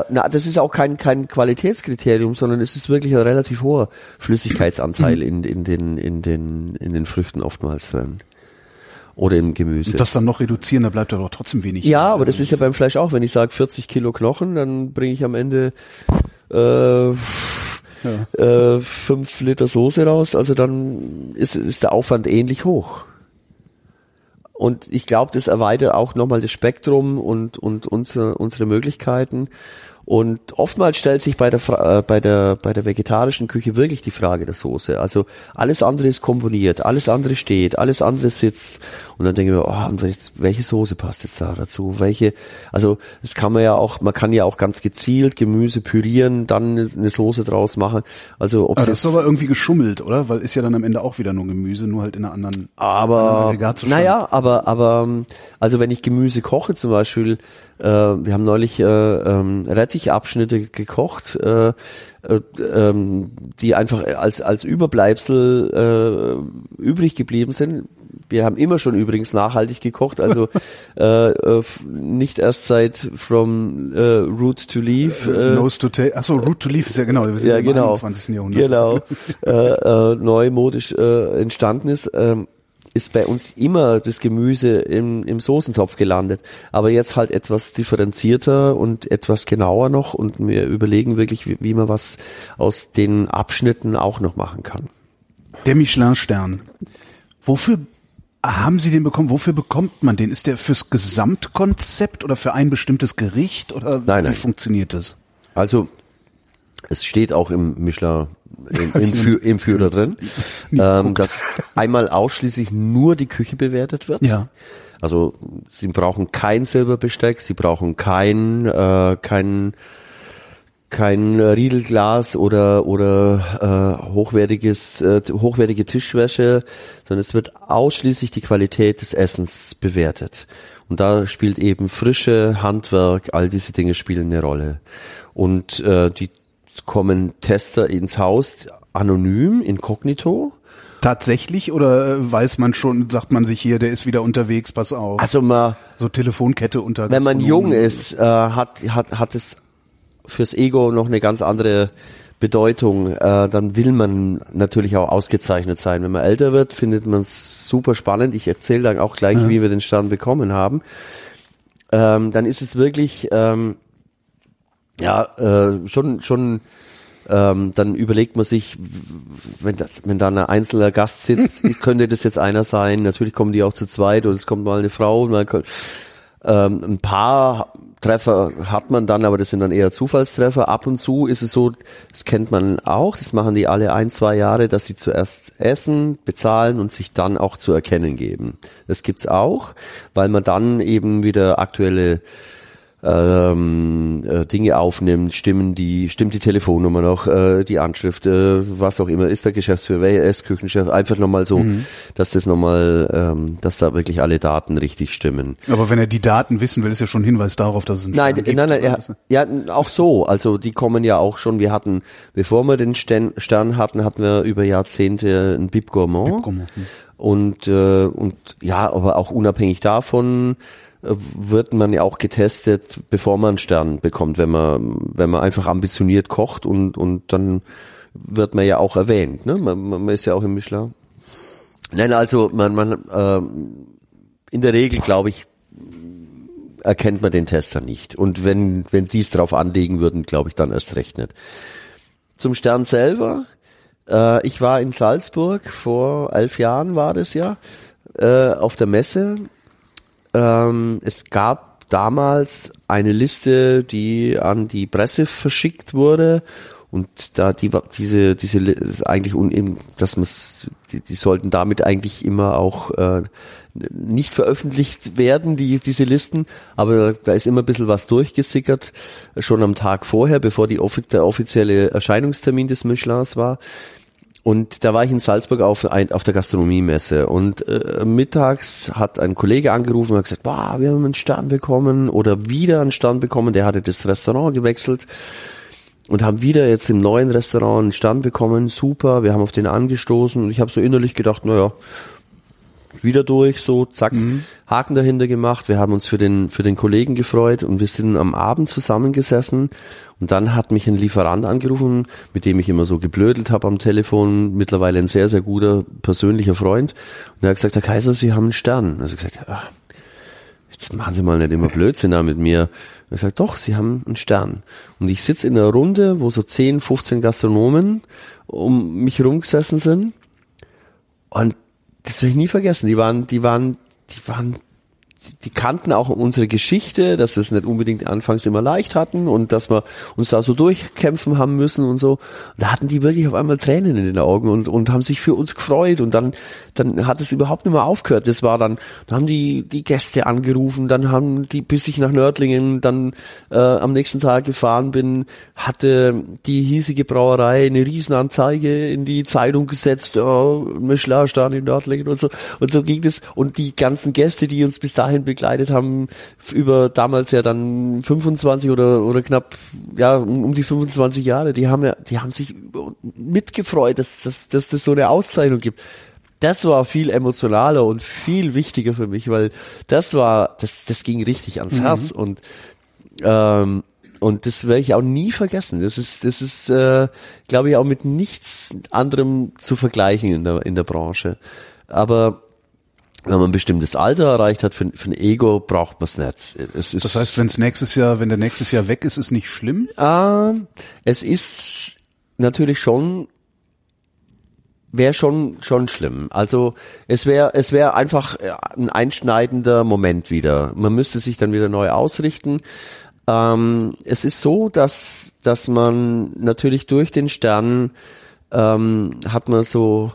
äh, na, das ist auch kein, kein Qualitätskriterium, sondern es ist wirklich ein relativ hoher Flüssigkeitsanteil in, in den, in den, in den Früchten oftmals drin oder im Gemüse. Und das dann noch reduzieren, da bleibt aber trotzdem wenig. Ja, aber das ist ja beim Fleisch auch. Wenn ich sage 40 Kilo Knochen, dann bringe ich am Ende äh, ja. äh, fünf Liter Soße raus. Also dann ist, ist der Aufwand ähnlich hoch. Und ich glaube, das erweitert auch nochmal das Spektrum und, und unsere, unsere Möglichkeiten. Und oftmals stellt sich bei der, äh, bei der, bei der vegetarischen Küche wirklich die Frage der Soße. Also alles andere ist komponiert, alles andere steht, alles andere sitzt. Und dann denken wir, oh, und welche Soße passt jetzt da dazu? Welche, also das kann man ja auch, man kann ja auch ganz gezielt Gemüse pürieren, dann eine Soße draus machen. Also ob aber das ist aber irgendwie geschummelt, oder? Weil ist ja dann am Ende auch wieder nur Gemüse, nur halt in einer anderen. Aber, naja, aber, aber, also wenn ich Gemüse koche zum Beispiel, äh, wir haben neulich äh, ähm, Rettichabschnitte gekocht, äh, äh, ähm, die einfach als als Überbleibsel äh, übrig geblieben sind. Wir haben immer schon übrigens nachhaltig gekocht, also äh, äh, nicht erst seit From äh, Root to Leaf. Äh, äh Nose to Tail. Achso, Root to Leaf ist ja genau, wir sind ja, im genau, 21. Jahrhundert. Genau, äh, äh, neumodisch äh, entstanden ist. Ähm, ist bei uns immer das Gemüse im, im Soßentopf gelandet. Aber jetzt halt etwas differenzierter und etwas genauer noch und wir überlegen wirklich, wie, wie man was aus den Abschnitten auch noch machen kann. Der Michelin-Stern. Wofür haben Sie den bekommen? Wofür bekommt man den? Ist der fürs Gesamtkonzept oder für ein bestimmtes Gericht oder nein, wie nein. funktioniert das? Also es steht auch im Michelin im, im, Fü im Führer drin, ähm, dass einmal ausschließlich nur die Küche bewertet wird. Ja. Also sie brauchen kein Silberbesteck, sie brauchen kein äh, kein kein Riedelglas oder oder äh, hochwertiges äh, hochwertige Tischwäsche, sondern es wird ausschließlich die Qualität des Essens bewertet. Und da spielt eben Frische, Handwerk, all diese Dinge spielen eine Rolle. Und äh, die kommen Tester ins Haus anonym, inkognito. Tatsächlich oder äh, weiß man schon, sagt man sich hier, der ist wieder unterwegs, pass auf. Also mal so Telefonkette unter. Wenn man jung ist, äh, hat hat hat es fürs Ego noch eine ganz andere Bedeutung. Äh, dann will man natürlich auch ausgezeichnet sein. Wenn man älter wird, findet man es super spannend. Ich erzähle dann auch gleich, ja. wie wir den Stern bekommen haben. Ähm, dann ist es wirklich ähm, ja, äh, schon, schon, ähm, dann überlegt man sich, wenn da, wenn da ein einzelner Gast sitzt, könnte das jetzt einer sein, natürlich kommen die auch zu zweit oder es kommt mal eine Frau, mal, ähm, ein paar Treffer hat man dann, aber das sind dann eher Zufallstreffer. Ab und zu ist es so, das kennt man auch, das machen die alle ein, zwei Jahre, dass sie zuerst essen, bezahlen und sich dann auch zu erkennen geben. Das gibt's auch, weil man dann eben wieder aktuelle ähm, äh, Dinge aufnimmt, stimmen die, stimmt die Telefonnummer noch, äh, die Anschrift, äh, was auch immer, ist der Geschäftsführer, wer ist Küchenchef, einfach nochmal so, mhm. dass das nochmal, ähm, dass da wirklich alle Daten richtig stimmen. Aber wenn er die Daten wissen will, ist ja schon ein Hinweis darauf, dass es einen Nein, gibt, nein, nein, er, ja, auch so, also die kommen ja auch schon, wir hatten, bevor wir den Stern hatten, hatten wir über Jahrzehnte ein Bib Gourmand. Bib Gourmand. Hm. Und, äh, und ja, aber auch unabhängig davon, wird man ja auch getestet, bevor man einen Stern bekommt, wenn man, wenn man einfach ambitioniert kocht und, und dann wird man ja auch erwähnt, ne? Man, man ist ja auch im Michelin. Nein, also man, man äh, in der Regel glaube ich, erkennt man den Tester nicht. Und wenn, wenn die es drauf anlegen würden, glaube ich dann erst recht nicht. Zum Stern selber, äh, ich war in Salzburg, vor elf Jahren war das ja, äh, auf der Messe ähm, es gab damals eine Liste, die an die Presse verschickt wurde und da die diese diese eigentlich dass man die, die sollten damit eigentlich immer auch äh, nicht veröffentlicht werden die diese Listen aber da ist immer ein bisschen was durchgesickert schon am Tag vorher bevor die der offizielle Erscheinungstermin des Michelins war und da war ich in Salzburg auf, auf der Gastronomiemesse und äh, mittags hat ein Kollege angerufen und hat gesagt, boah, wir haben einen Stern bekommen oder wieder einen Stern bekommen. Der hatte das Restaurant gewechselt und haben wieder jetzt im neuen Restaurant einen Stern bekommen. Super, wir haben auf den angestoßen und ich habe so innerlich gedacht, naja, wieder durch, so zack, mhm. Haken dahinter gemacht. Wir haben uns für den für den Kollegen gefreut und wir sind am Abend zusammengesessen und dann hat mich ein Lieferant angerufen, mit dem ich immer so geblödelt habe am Telefon, mittlerweile ein sehr, sehr guter persönlicher Freund. Und er hat gesagt, Herr Kaiser, Sie haben einen Stern. Also gesagt, ja, jetzt machen Sie mal nicht immer Blödsinn da mit mir. Und er sagt, doch, Sie haben einen Stern. Und ich sitze in einer Runde, wo so 10, 15 Gastronomen um mich rumgesessen sind. Und das werde ich nie vergessen. Die waren, die waren, die waren die kannten auch unsere Geschichte, dass wir es nicht unbedingt anfangs immer leicht hatten und dass wir uns da so durchkämpfen haben müssen und so. Und da hatten die wirklich auf einmal Tränen in den Augen und, und haben sich für uns gefreut und dann, dann hat es überhaupt nicht mehr aufgehört. Das war dann, dann haben die, die Gäste angerufen, dann haben die, bis ich nach Nördlingen dann äh, am nächsten Tag gefahren bin, hatte die hiesige Brauerei eine Riesenanzeige in die Zeitung gesetzt, oh, Michelin-Stern in Nördlingen und so. Und so ging das. Und die ganzen Gäste, die uns bis dahin begleitet haben, über damals ja dann 25 oder, oder knapp, ja, um die 25 Jahre, die haben ja, die haben sich mitgefreut, dass, dass, dass das so eine Auszeichnung gibt. Das war viel emotionaler und viel wichtiger für mich, weil das war, das, das ging richtig ans mhm. Herz und, ähm, und das werde ich auch nie vergessen. Das ist, das ist, äh, glaube ich, auch mit nichts anderem zu vergleichen in der, in der Branche. Aber wenn man ein bestimmtes Alter erreicht hat, für, für ein Ego braucht man es nicht. Es ist, das heißt, wenn es nächstes Jahr, wenn der nächstes Jahr weg ist, ist nicht schlimm? Äh, es ist natürlich schon wäre schon schon schlimm. Also es wäre es wäre einfach äh, ein einschneidender Moment wieder. Man müsste sich dann wieder neu ausrichten. Ähm, es ist so, dass dass man natürlich durch den Stern ähm, hat man so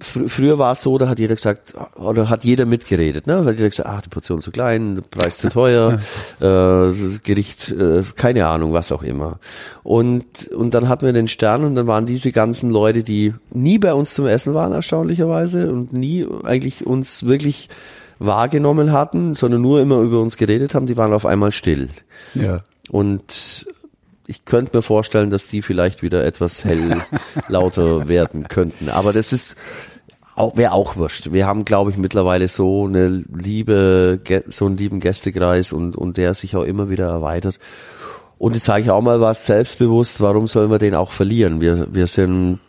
Fr früher war es so, da hat jeder gesagt, oder hat jeder mitgeredet, ne? Da hat jeder gesagt, ach, die Portion zu klein, der Preis zu teuer, äh, Gericht, äh, keine Ahnung, was auch immer. Und, und dann hatten wir den Stern und dann waren diese ganzen Leute, die nie bei uns zum Essen waren, erstaunlicherweise, und nie eigentlich uns wirklich wahrgenommen hatten, sondern nur immer über uns geredet haben, die waren auf einmal still. Ja. Und ich könnte mir vorstellen, dass die vielleicht wieder etwas hell lauter werden könnten. Aber das ist auch wäre auch wurscht. Wir haben, glaube ich, mittlerweile so eine liebe, so einen lieben Gästekreis und und der sich auch immer wieder erweitert. Und jetzt sage ich auch mal was selbstbewusst. Warum sollen wir den auch verlieren? Wir wir sind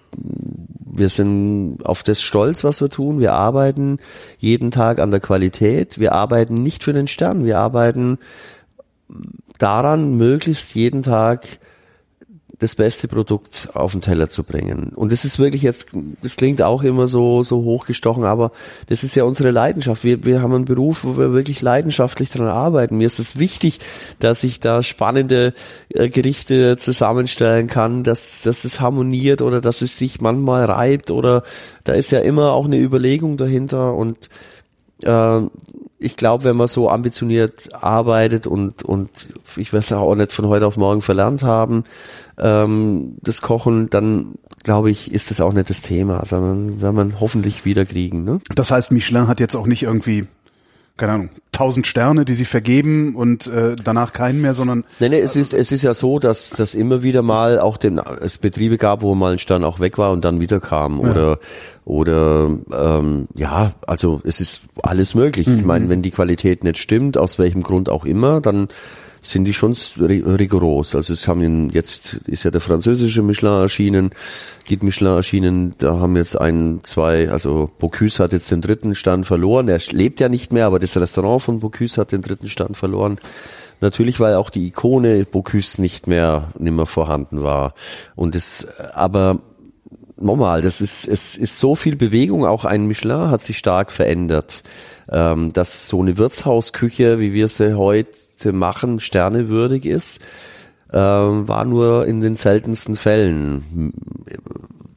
wir sind auf das stolz, was wir tun. Wir arbeiten jeden Tag an der Qualität. Wir arbeiten nicht für den Stern. Wir arbeiten daran, möglichst jeden Tag das beste Produkt auf den Teller zu bringen. Und das ist wirklich jetzt, das klingt auch immer so, so hochgestochen, aber das ist ja unsere Leidenschaft. Wir, wir haben einen Beruf, wo wir wirklich leidenschaftlich dran arbeiten. Mir ist es wichtig, dass ich da spannende äh, Gerichte zusammenstellen kann, dass, dass es harmoniert oder dass es sich manchmal reibt oder da ist ja immer auch eine Überlegung dahinter und äh, ich glaube, wenn man so ambitioniert arbeitet und, und ich weiß auch nicht von heute auf morgen verlernt haben, ähm, das Kochen, dann glaube ich, ist das auch nicht das Thema, sondern werden man hoffentlich wieder kriegen. Ne? Das heißt, Michelin hat jetzt auch nicht irgendwie keine Ahnung, tausend Sterne, die sie vergeben und äh, danach keinen mehr, sondern. Nee, nee, es ist, es ist ja so, dass, dass immer wieder mal auch den, es Betriebe gab, wo mal ein Stern auch weg war und dann wieder kam. Ja. Oder oder ähm, ja, also es ist alles möglich. Mhm. Ich meine, wenn die Qualität nicht stimmt, aus welchem Grund auch immer, dann sind die schon rigoros. Also es haben jetzt ist ja der französische Michelin erschienen, Guide Michelin erschienen, da haben jetzt ein, zwei, also Bocuse hat jetzt den dritten Stand verloren. Er lebt ja nicht mehr, aber das Restaurant von Bocuse hat den dritten Stand verloren. Natürlich, weil auch die Ikone Bocuse nicht mehr, nicht mehr vorhanden war. Und es, aber normal. Das ist, es ist so viel Bewegung. Auch ein Michelin hat sich stark verändert. Ähm, dass so eine Wirtshausküche, wie wir sie heute machen, sternewürdig ist, ähm, war nur in den seltensten Fällen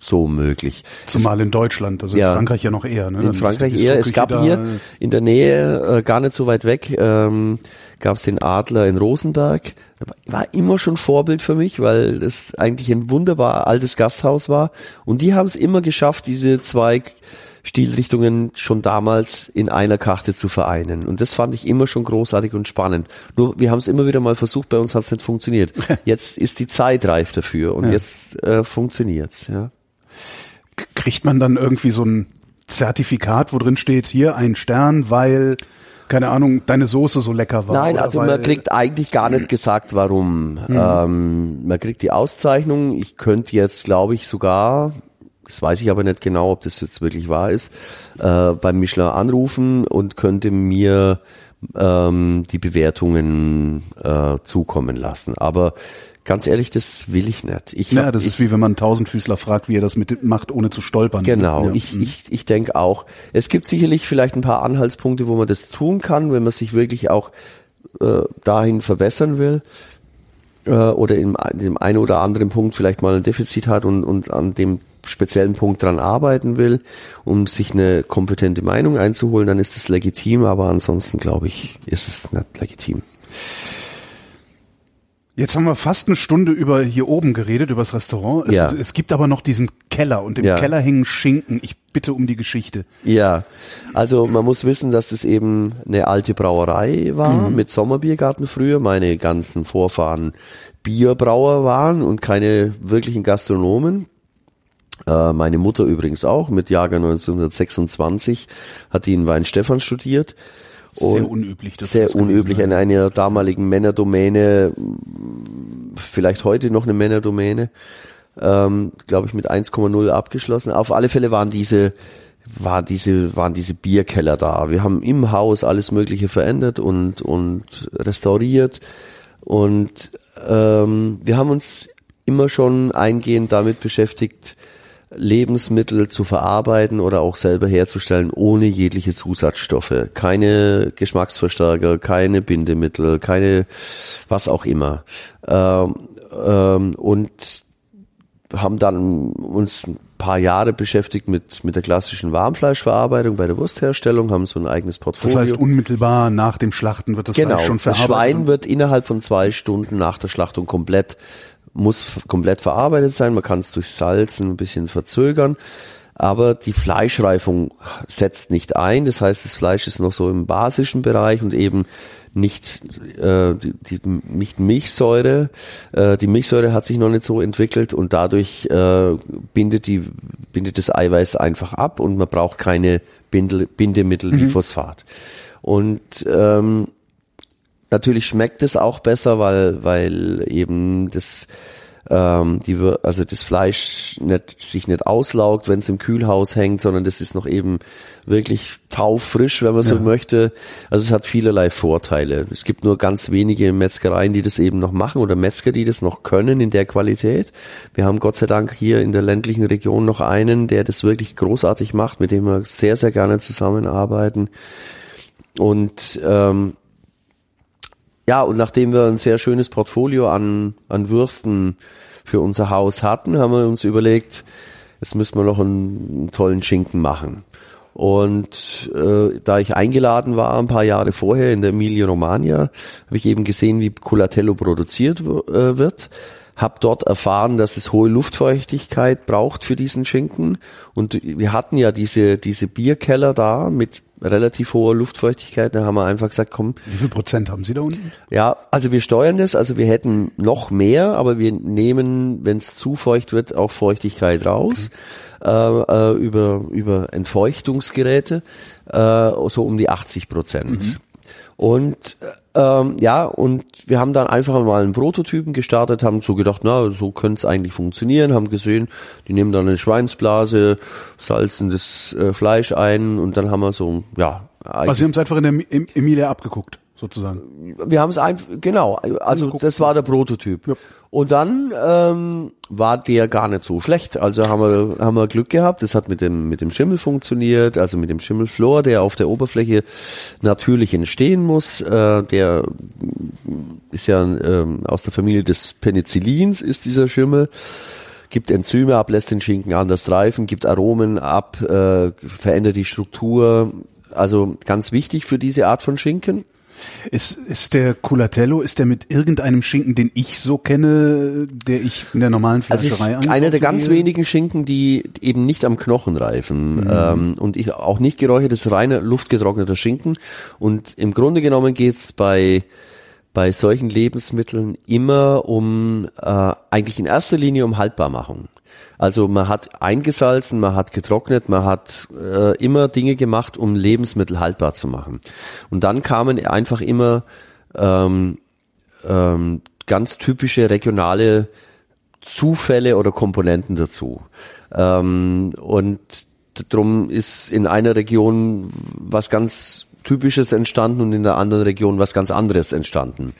so möglich. Zumal in Deutschland, also ja, in Frankreich ja noch eher. Ne? In Frankreich eher. Es gab hier in der Nähe, äh, gar nicht so weit weg, ähm, gab es den Adler in Rosenberg. War immer schon Vorbild für mich, weil das eigentlich ein wunderbar altes Gasthaus war. Und die haben es immer geschafft, diese zwei Stilrichtungen schon damals in einer Karte zu vereinen. Und das fand ich immer schon großartig und spannend. Nur wir haben es immer wieder mal versucht, bei uns hat es nicht funktioniert. Jetzt ist die Zeit reif dafür und ja. jetzt äh, funktioniert's. Ja kriegt man dann irgendwie so ein Zertifikat, wo drin steht, hier ein Stern, weil keine Ahnung, deine Soße so lecker war. Nein, also man kriegt eigentlich gar nicht gesagt, warum. Mhm. Ähm, man kriegt die Auszeichnung. Ich könnte jetzt, glaube ich, sogar, das weiß ich aber nicht genau, ob das jetzt wirklich wahr ist, äh, beim Michelin anrufen und könnte mir ähm, die Bewertungen äh, zukommen lassen. Aber ganz ehrlich, das will ich nicht. Ich ja, hab, das ich, ist wie wenn man einen Tausendfüßler fragt, wie er das mit macht, ohne zu stolpern. Genau, Ja. ich, ich, ich denke auch. Es gibt sicherlich vielleicht ein paar Anhaltspunkte, wo man das tun kann, wenn man sich wirklich auch äh, dahin verbessern will äh, oder in, in dem einen oder anderen Punkt vielleicht mal ein Defizit hat und, und an dem speziellen Punkt dran arbeiten will, um sich eine kompetente Meinung einzuholen, dann ist das legitim, aber ansonsten glaube ich, ist es nicht legitim. Jetzt haben wir fast eine Stunde über hier oben geredet, über das Restaurant. Es, Ja. es gibt aber noch diesen Keller und im Ja. Keller hängen Schinken. Ich bitte um die Geschichte. Ja, also man muss wissen, dass das eben eine alte Brauerei war mit Sommerbiergarten früher. Meine ganzen Vorfahren Bierbrauer waren und keine wirklichen Gastronomen. Äh, meine Mutter übrigens auch, mit Jahrgang 1926 hat die in Weinstefan studiert. Sehr unüblich. sehr das gewesen unüblich in einer damaligen Männerdomäne, vielleicht heute noch eine Männerdomäne, ähm, glaube ich mit 1,0 abgeschlossen. Auf alle Fälle waren diese war diese waren diese Bierkeller da. Wir haben im Haus alles Mögliche verändert und und restauriert und ähm, wir haben uns immer schon eingehend damit beschäftigt, Lebensmittel zu verarbeiten oder auch selber herzustellen ohne jegliche Zusatzstoffe. Keine Geschmacksverstärker, keine Bindemittel, keine was auch immer. Ähm, ähm, und haben dann uns ein paar Jahre beschäftigt mit, mit der klassischen Warmfleischverarbeitung bei der Wurstherstellung, haben so ein eigenes Das Portfolio. heißt, unmittelbar nach dem Schlachten wird das Genau, Fleisch schon das verarbeitet. Schwein wird innerhalb von zwei Stunden nach der Schlachtung komplett, muss komplett verarbeitet sein. Man kann es durch Salzen ein bisschen verzögern. Aber die Fleischreifung setzt nicht ein. Das heißt, das Fleisch ist noch so im basischen Bereich und eben nicht äh, die, die nicht Milchsäure. Äh, die Milchsäure hat sich noch nicht so entwickelt und dadurch äh, bindet die bindet das Eiweiß einfach ab und man braucht keine Bindel, Bindemittel wie Phosphat. Und ähm, Natürlich schmeckt es auch besser, weil, weil eben das, ähm, die, also das Fleisch nicht, sich nicht auslaugt, wenn es im Kühlhaus hängt, sondern das ist noch eben wirklich taufrisch, wenn man so möchte. Also es hat vielerlei Vorteile. Es gibt nur ganz wenige Metzgereien, die das eben noch machen oder Metzger, die das noch können in der Qualität. Wir haben Gott sei Dank hier in der ländlichen Region noch einen, der das wirklich großartig macht, mit dem wir sehr, sehr gerne zusammenarbeiten. Und ähm, ja, und nachdem wir ein sehr schönes Portfolio an, an Würsten für unser Haus hatten, haben wir uns überlegt, jetzt müssen wir noch einen, einen tollen Schinken machen. Und äh, da ich eingeladen war ein paar Jahre vorher in der Emilia Romagna, habe ich eben gesehen, wie Colatello produziert äh, wird. Habe dort erfahren, dass es hohe Luftfeuchtigkeit braucht für diesen Schinken. Und wir hatten ja diese, diese Bierkeller da mit relativ hoher Luftfeuchtigkeit. Da haben wir einfach gesagt, komm, Wie viel Prozent haben Sie da unten? ja, also wir steuern das, also wir hätten noch mehr, aber wir nehmen, wenn es zu feucht wird, auch Feuchtigkeit raus äh, äh, über über Entfeuchtungsgeräte, äh, so um die 80 Prozent. Und ähm, ja, und wir haben dann einfach mal einen Prototypen gestartet, haben so gedacht, na, so könnte es eigentlich funktionieren, haben gesehen, die nehmen dann eine Schweinsblase, salzen das äh, Fleisch ein und dann haben wir so, ja, Also Sie haben es einfach in der Em- Emilia abgeguckt, sozusagen. wir haben es einfach, genau, also das war der Prototyp. Ja. Und dann ähm, war der gar nicht so schlecht. Also haben wir, haben wir Glück gehabt. Das hat mit dem, mit dem Schimmel funktioniert, also mit dem Schimmelflor, der auf der Oberfläche natürlich entstehen muss. Äh, der ist ja ähm, aus der Familie des Penicillins, ist dieser Schimmel gibt Enzyme ab, lässt den Schinken anders reifen, gibt Aromen ab, äh, verändert die Struktur. Also ganz wichtig für diese Art von Schinken. Ist, ist der Culatello, ist der mit irgendeinem Schinken, den ich so kenne, der ich in der normalen Also Fleischerei einer der ganz wenigen Schinken, die eben nicht am Knochen reifen Mhm. ähm, und ich auch nicht geräuchert, das ist reiner luftgetrockneter Schinken und im Grunde genommen geht's bei bei solchen Lebensmitteln immer um äh, eigentlich in erster Linie um Haltbarmachung. Also man hat eingesalzen, man hat getrocknet, man hat äh, immer Dinge gemacht, um Lebensmittel haltbar zu machen. Und dann kamen einfach immer ähm, ähm, ganz typische regionale Zufälle oder Komponenten dazu. Ähm, und drum ist in einer Region was ganz Typisches entstanden und in der anderen Region was ganz anderes entstanden.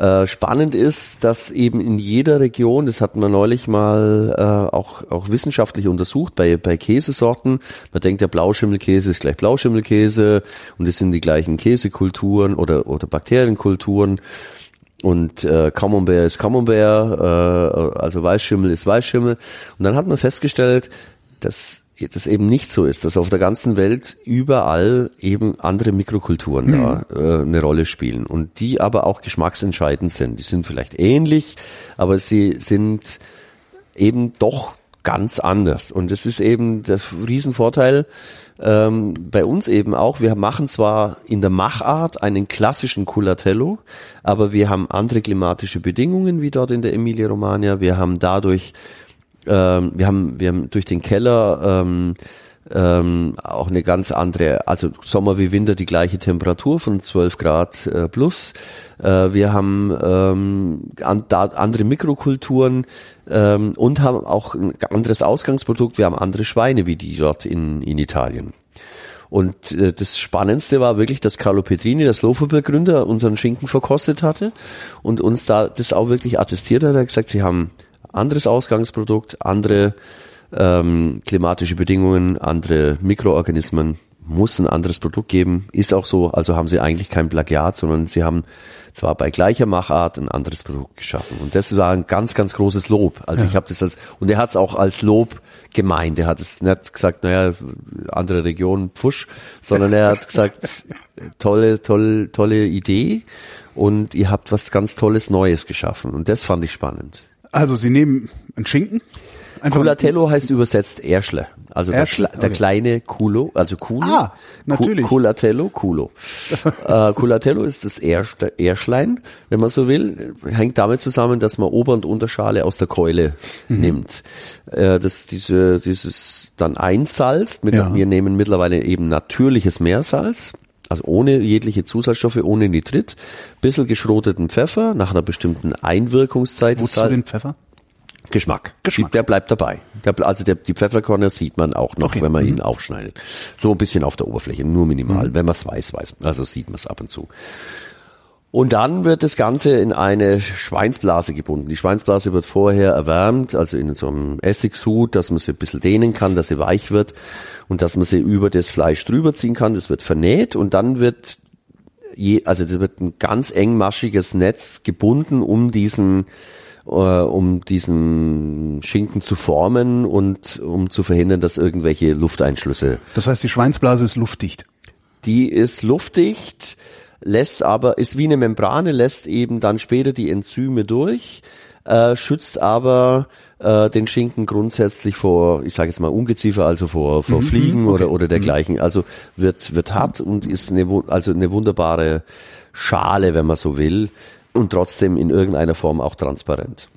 Äh, spannend ist, dass eben in jeder Region, das hatten wir neulich mal äh, auch, auch wissenschaftlich untersucht, bei, bei Käsesorten, man denkt, der Blauschimmelkäse ist gleich Blauschimmelkäse und es sind die gleichen Käsekulturen oder, oder Bakterienkulturen und äh, Camembert ist Camembert, äh, also Weißschimmel ist Weißschimmel. Und dann hat man festgestellt, dass das eben nicht so ist, dass auf der ganzen Welt überall eben andere Mikrokulturen mhm. da äh, eine Rolle spielen und die aber auch geschmacksentscheidend sind. Die sind vielleicht ähnlich, aber sie sind eben doch ganz anders. Und das ist eben der Riesenvorteil ähm, bei uns eben auch. Wir machen zwar in der Machart einen klassischen Culatello, aber wir haben andere klimatische Bedingungen wie dort in der Emilia Romagna. Wir haben dadurch ähm, wir haben wir haben durch den Keller ähm, ähm, auch eine ganz andere, also Sommer wie Winter die gleiche Temperatur von 12 Grad äh, plus. Äh, wir haben ähm, an, da, andere Mikrokulturen ähm, und haben auch ein anderes Ausgangsprodukt. Wir haben andere Schweine wie die dort in, in Italien. Und äh, das Spannendste war wirklich, dass Carlo Petrini, das Loferbegründer, unseren Schinken verkostet hatte und uns da das auch wirklich attestiert hat. Er hat gesagt, sie haben anderes Ausgangsprodukt, andere ähm, klimatische Bedingungen, andere Mikroorganismen, muss ein anderes Produkt geben, ist auch so, also haben sie eigentlich kein Plagiat, sondern sie haben zwar bei gleicher Machart ein anderes Produkt geschaffen. Und das war ein ganz, ganz großes Lob. Also ja. ich habe das als, und er hat es auch als Lob gemeint. Er hat es nicht gesagt, naja, andere Region, Pfusch, sondern er hat gesagt, tolle, tolle, tolle Idee und ihr habt was ganz Tolles Neues geschaffen. Und das fand ich spannend. Also Sie nehmen einen Schinken. Culatello heißt übersetzt Erschle. Also Erschle? der, der okay. kleine Culo, also Culo. Ah, natürlich. Culatello, Culo. äh, Culatello ist das Erste, Erschlein, wenn man so will. Hängt damit zusammen, dass man Ober- und Unterschale aus der Keule mhm. nimmt. Äh, das, diese, dieses dann einsalzt. Mit, ja. Wir nehmen mittlerweile eben natürliches Meersalz also ohne jegliche Zusatzstoffe, ohne Nitrit, bisschen geschroteten Pfeffer nach einer bestimmten Einwirkungszeit. Wozu den Pfeffer? Geschmack. Geschmack. Der bleibt dabei. Der, also der, die Pfefferkörner sieht man auch noch, okay. wenn man mhm. ihn aufschneidet. So ein bisschen auf der Oberfläche, nur minimal. Mhm. Wenn man es weiß, weiß man. Also sieht man es ab und zu. Und dann wird das Ganze in eine Schweinsblase gebunden. Die Schweinsblase wird vorher erwärmt, also in so einem Essigsud, dass man sie ein bisschen dehnen kann, dass sie weich wird und dass man sie über das Fleisch drüber ziehen kann. Das wird vernäht und dann wird je, also das wird ein ganz engmaschiges Netz gebunden um diesen äh, um diesen Schinken zu formen und um zu verhindern, dass irgendwelche Lufteinschlüsse. Das heißt, die Schweinsblase ist luftdicht. Die ist luftdicht lässt aber, ist wie eine Membrane, lässt eben dann später die Enzyme durch, äh, schützt aber äh, den Schinken grundsätzlich vor, ich sage jetzt mal Ungeziefer, also vor, vor mhm, Fliegen okay. oder, oder dergleichen. Mhm. Also wird, wird hart und ist eine, also eine wunderbare Schale, wenn man so will, und trotzdem in irgendeiner Form auch transparent.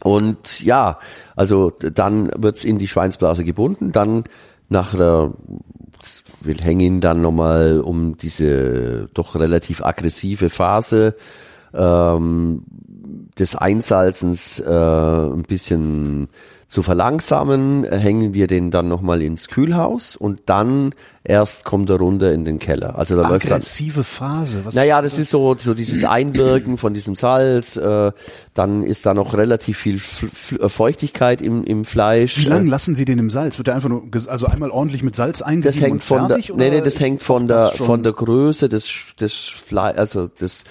Und ja, also dann wird's in die Schweinsblase gebunden, dann nach einer wir hängen dann nochmal um diese doch relativ aggressive Phase ähm, des Einsalzens äh, ein bisschen zu verlangsamen, hängen wir den dann nochmal ins Kühlhaus und dann erst kommt er runter in den Keller. Also da läuft dann. Phase. Was naja, das ist so, so dieses Einwirken von diesem Salz. Äh, dann ist da noch relativ viel äh, Feuchtigkeit im, im Fleisch. Wie lange lassen Sie den im Salz? Wird der einfach nur, also einmal ordentlich mit Salz eingegeben das hängt und von fertig? Der, nee, nee, das hängt von der, von der Größe des, des Fleisch, also des,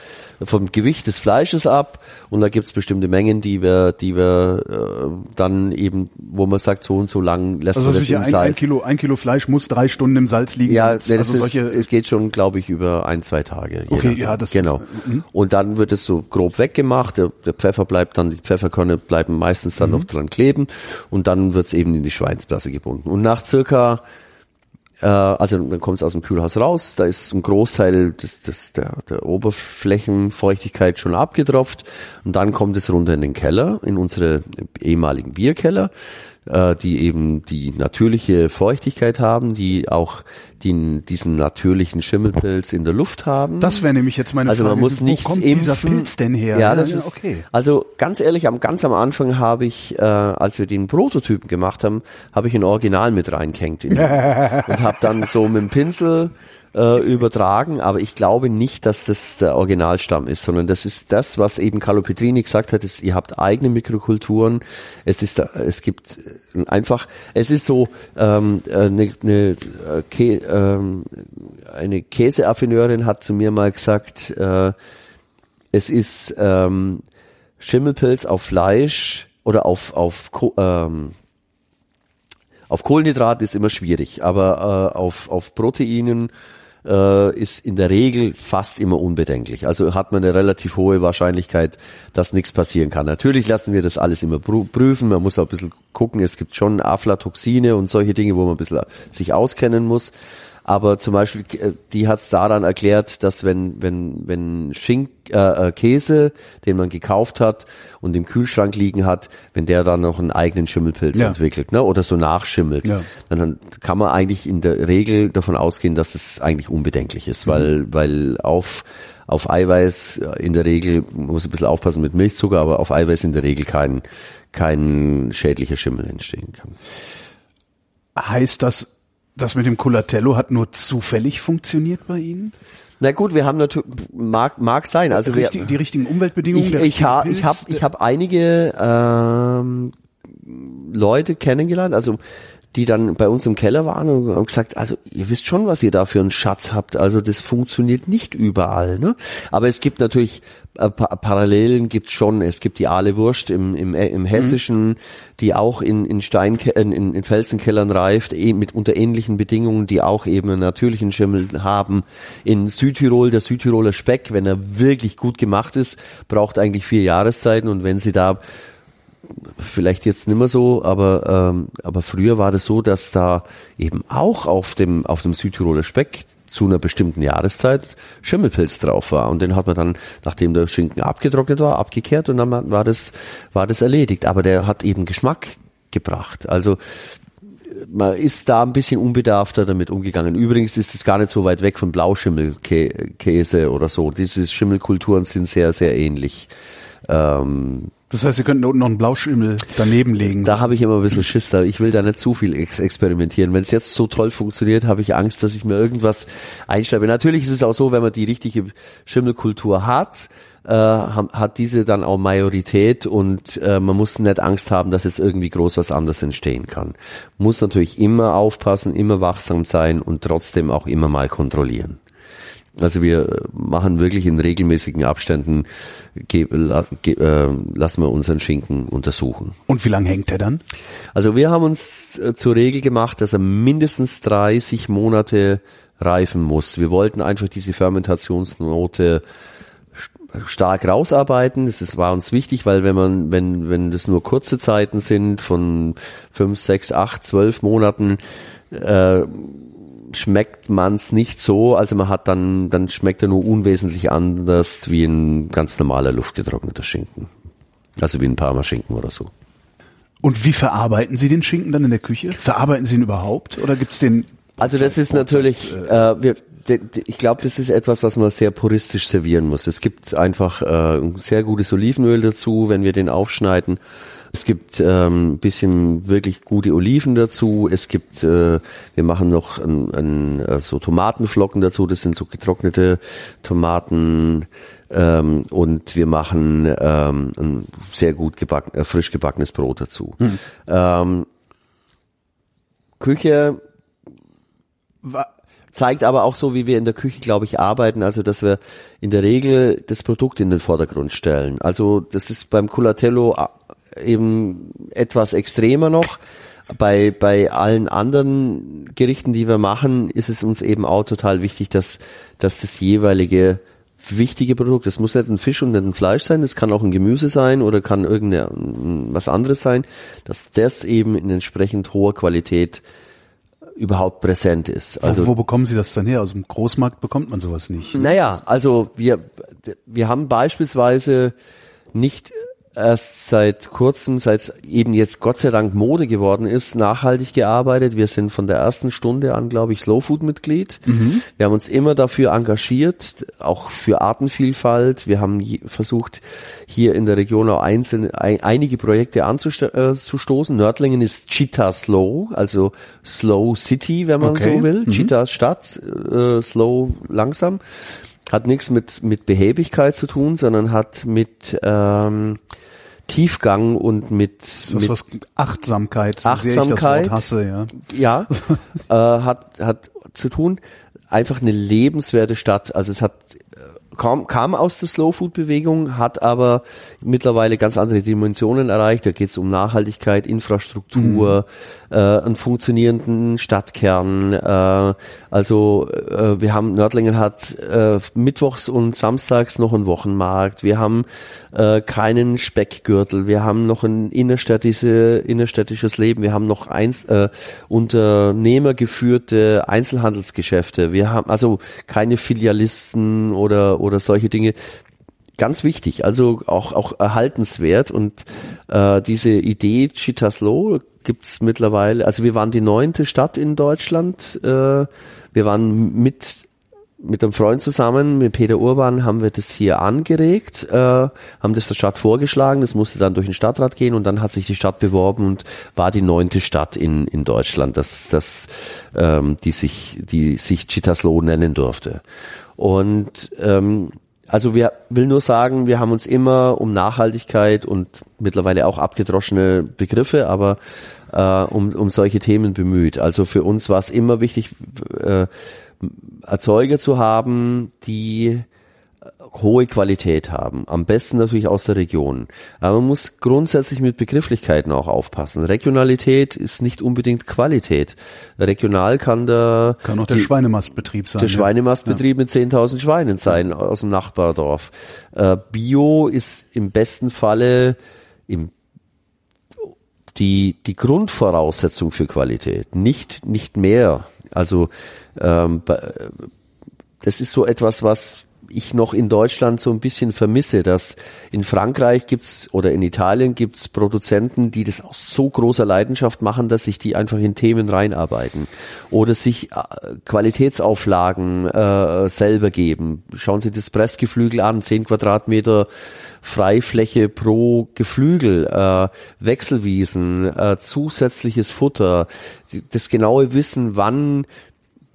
vom Gewicht des Fleisches ab. Und da gibt's bestimmte Mengen, die wir, die wir äh, dann eben, wo man sagt, so und so lang lässt also man das im ein, Salz. Ein Kilo, ein Kilo Fleisch muss drei Stunden im Salz liegen. Ja, also ist, solche es geht schon, glaube ich, über ein, zwei Tage. Okay, ja, das genau. Ist, mhm. und dann wird es so grob weggemacht. Der, der, Pfeffer bleibt dann, die Pfefferkörner bleiben meistens dann mhm. noch dran kleben und dann wird's eben in die Schweinsblase gebunden. Und nach circa äh, also dann kommt es aus dem Kühlhaus raus, da ist ein Großteil des, des, der, der Oberflächenfeuchtigkeit schon abgetropft und dann kommt es runter in den Keller, in unsere ehemaligen Bierkeller, äh, die eben die natürliche Feuchtigkeit haben, die auch die, diesen natürlichen Schimmelpilz in der Luft haben. Das wäre nämlich jetzt meine also Frage. Man muss Wo kommt impfen. dieser Pilz denn her? Ja, das ja, ist, okay. Also ganz ehrlich, am ganz am Anfang habe ich, äh, als wir den Prototypen gemacht haben, habe ich ein Original mit reingehängt und habe dann so mit dem Pinsel äh, übertragen, aber ich glaube nicht, dass das der Originalstamm ist, sondern das ist das, was eben Carlo Petrini gesagt hat, ist, ihr habt eigene Mikrokulturen, es ist, es gibt äh, einfach, es ist so ähm, eine, eine, äh, ähm, eine Käseaffineurin hat zu mir mal gesagt, äh, es ist ähm, Schimmelpilz auf Fleisch oder auf auf ähm, auf Kohlenhydrat ist immer schwierig, aber äh, auf auf Proteinen äh, ist in der Regel fast immer unbedenklich. Also hat man eine relativ hohe Wahrscheinlichkeit, dass nichts passieren kann. Natürlich lassen wir das alles immer prüfen. Man muss auch ein bisschen gucken. Es gibt schon Aflatoxine und solche Dinge, wo man ein bisschen sich auskennen muss. Aber zum Beispiel, äh, die hat es daran erklärt, dass wenn, wenn, wenn Schink, äh, äh, Käse, den man gekauft hat und im Kühlschrank liegen hat, wenn der dann noch einen eigenen Schimmelpilz ja. entwickelt, ne, oder so nachschimmelt, ja. dann kann man eigentlich in der Regel davon ausgehen, dass es eigentlich unbedenklich ist, mhm. weil, weil auf, auf Eiweiß in der Regel, man muss ein bisschen aufpassen mit Milchzucker, aber auf Eiweiß in der Regel kein, kein schädlicher Schimmel entstehen kann. Heißt das, das mit dem Colatello hat nur zufällig funktioniert bei Ihnen? Na gut, wir haben natürlich mag mag sein, also die, wir, die richtigen Umweltbedingungen. Ich, ich habe ich habe ich habe einige ähm, Leute kennengelernt, also die dann bei uns im Keller waren und haben gesagt, also ihr wisst schon, was ihr da für einen Schatz habt. Also das funktioniert nicht überall. Ne? Aber es gibt natürlich äh, pa Parallelen gibt's schon. Es gibt die Aale Wurst im, im, äh, im Hessischen, mhm. die auch in, in, Stein, in, in Felsenkellern reift, eh, mit unter ähnlichen Bedingungen, die auch eben einen natürlichen Schimmel haben. In Südtirol, der Südtiroler Speck, wenn er wirklich gut gemacht ist, braucht eigentlich vier Jahreszeiten und wenn sie da vielleicht jetzt nicht mehr so, aber, ähm, aber früher war das so, dass da eben auch auf dem, auf dem Südtiroler Speck zu einer bestimmten Jahreszeit Schimmelpilz drauf war. Und den hat man dann, nachdem der Schinken abgetrocknet war, abgekehrt und dann war das, war das erledigt. Aber der hat eben Geschmack gebracht. Also man ist da ein bisschen unbedarfter damit umgegangen. Übrigens ist es gar nicht so weit weg von Blauschimmelkäse oder so. Diese Schimmelkulturen sind sehr, sehr ähnlich. Ähm, das heißt, Sie könnten unten noch einen Blauschimmel daneben legen. Da habe ich immer ein bisschen Schiss da. Ich will da nicht zu viel ex experimentieren. Wenn es jetzt so toll funktioniert, habe ich Angst, dass ich mir irgendwas einschreibe. Natürlich ist es auch so, wenn man die richtige Schimmelkultur hat, äh, hat diese dann auch Majorität und äh, man muss nicht Angst haben, dass jetzt irgendwie groß was anderes entstehen kann. Muss natürlich immer aufpassen, immer wachsam sein und trotzdem auch immer mal kontrollieren. Also wir machen wirklich in regelmäßigen Abständen, ge, la, ge, äh, lassen wir unseren Schinken untersuchen. Und wie lange hängt er dann? Also wir haben uns äh, zur Regel gemacht, dass er mindestens 30 Monate reifen muss. Wir wollten einfach diese Fermentationsnote stark rausarbeiten. Das ist, war uns wichtig, weil wenn man, wenn, wenn das nur kurze Zeiten sind von fünf, sechs, acht, zwölf Monaten, äh, schmeckt man es nicht so, also man hat dann, dann schmeckt er nur unwesentlich anders wie ein ganz normaler luftgetrockneter Schinken. Also wie ein Parmaschinken oder so. Und wie verarbeiten Sie den Schinken dann in der Küche? Verarbeiten Sie ihn überhaupt oder gibt's den? Also das ist natürlich, äh, wir, ich glaube, das ist etwas, was man sehr puristisch servieren muss. Es gibt einfach äh, ein sehr gutes Olivenöl dazu, wenn wir den aufschneiden. Es gibt ähm, bisschen wirklich gute Oliven dazu. Es gibt, äh, wir machen noch ein, ein, so Tomatenflocken dazu. Das sind so getrocknete Tomaten. Ähm, und wir machen ähm, ein sehr gut gebacken, äh, frisch gebackenes Brot dazu. Hm. Ähm, Küche zeigt aber auch so, wie wir in der Küche, glaube ich, arbeiten, also dass wir in der Regel das Produkt in den Vordergrund stellen. Also das ist beim Culatello eben etwas extremer noch. Bei, bei allen anderen Gerichten, die wir machen, ist es uns eben auch total wichtig, dass, dass das jeweilige wichtige Produkt, das muss nicht ein Fisch und nicht ein Fleisch sein, das kann auch ein Gemüse sein oder kann irgendein was anderes sein, dass das eben in entsprechend hoher Qualität überhaupt präsent ist. Also wo, wo bekommen Sie das dann her? Aus dem Großmarkt bekommt man sowas nicht. Naja, also wir wir haben beispielsweise nicht erst seit kurzem, seit es eben jetzt Gott sei Dank Mode geworden ist, nachhaltig gearbeitet. Wir sind von der ersten Stunde an, glaube ich, Slow Food Mitglied. Mhm. Wir haben uns immer dafür engagiert, auch für Artenvielfalt. Wir haben versucht, hier in der Region auch einzelne, ein, einige Projekte anzustoßen. Äh, Nördlingen ist Cheetah Slow, also Slow City, wenn man okay. so will. Mhm. Cheetah Stadt, äh, Slow langsam hat nichts mit mit Behäbigkeit zu tun, sondern hat mit ähm, Tiefgang und mit, das mit was Achtsamkeit, Achtsamkeit hasse, ja, ja äh, hat hat zu tun. Einfach eine lebenswerte Stadt. Also es hat kam, kam aus der Slow Food Bewegung, hat aber mittlerweile ganz andere Dimensionen erreicht. Da geht es um Nachhaltigkeit, Infrastruktur, mhm. äh, einen funktionierenden Stadtkern. Äh, also äh, wir haben Nördlingen hat äh, mittwochs und samstags noch einen Wochenmarkt. Wir haben äh, keinen Speckgürtel. Wir haben noch ein innerstädtische, innerstädtisches Leben. Wir haben noch eins, äh, unternehmergeführte Einzelhandelsgeschäfte. Wir haben also keine Filialisten oder oder solche Dinge. Ganz wichtig, also auch auch erhaltenswert und äh, diese Idee Chitaslo gibt's mittlerweile. Also wir waren die neunte Stadt in Deutschland. Äh, wir waren mit mit einem Freund zusammen, mit Peter Urban, haben wir das hier angeregt, äh, haben das der Stadt vorgeschlagen, das musste dann durch den Stadtrat gehen und dann hat sich die Stadt beworben und war die neunte Stadt in, in Deutschland, das, das, ähm, die sich, die sich Chitaslo nennen durfte. Und ähm, also wir will nur sagen, wir haben uns immer um Nachhaltigkeit und mittlerweile auch abgedroschene Begriffe, aber äh, um, um solche Themen bemüht. Also für uns war es immer wichtig, äh, Erzeuger zu haben, die hohe Qualität haben. Am besten natürlich aus der Region. Aber man muss grundsätzlich mit Begrifflichkeiten auch aufpassen. Regionalität ist nicht unbedingt Qualität. Regional kann der kann auch der die, Schweinemastbetrieb sein. Der Schweinemastbetrieb ja. mit 10.000 Schweinen sein aus dem Nachbardorf. Äh, Bio ist im besten Falle im die, die Grundvoraussetzung für Qualität, nicht, nicht mehr. Also ähm, das ist so etwas, was ich noch in Deutschland so ein bisschen vermisse, dass in Frankreich gibt's oder in Italien gibt's Produzenten, die das aus so großer Leidenschaft machen, dass sich die einfach in Themen reinarbeiten oder sich äh, Qualitätsauflagen äh, selber geben. Schauen Sie das Pressgeflügel an, zehn Quadratmeter Freifläche pro Geflügel, äh, Wechselwiesen, äh, zusätzliches Futter, das genaue Wissen, wann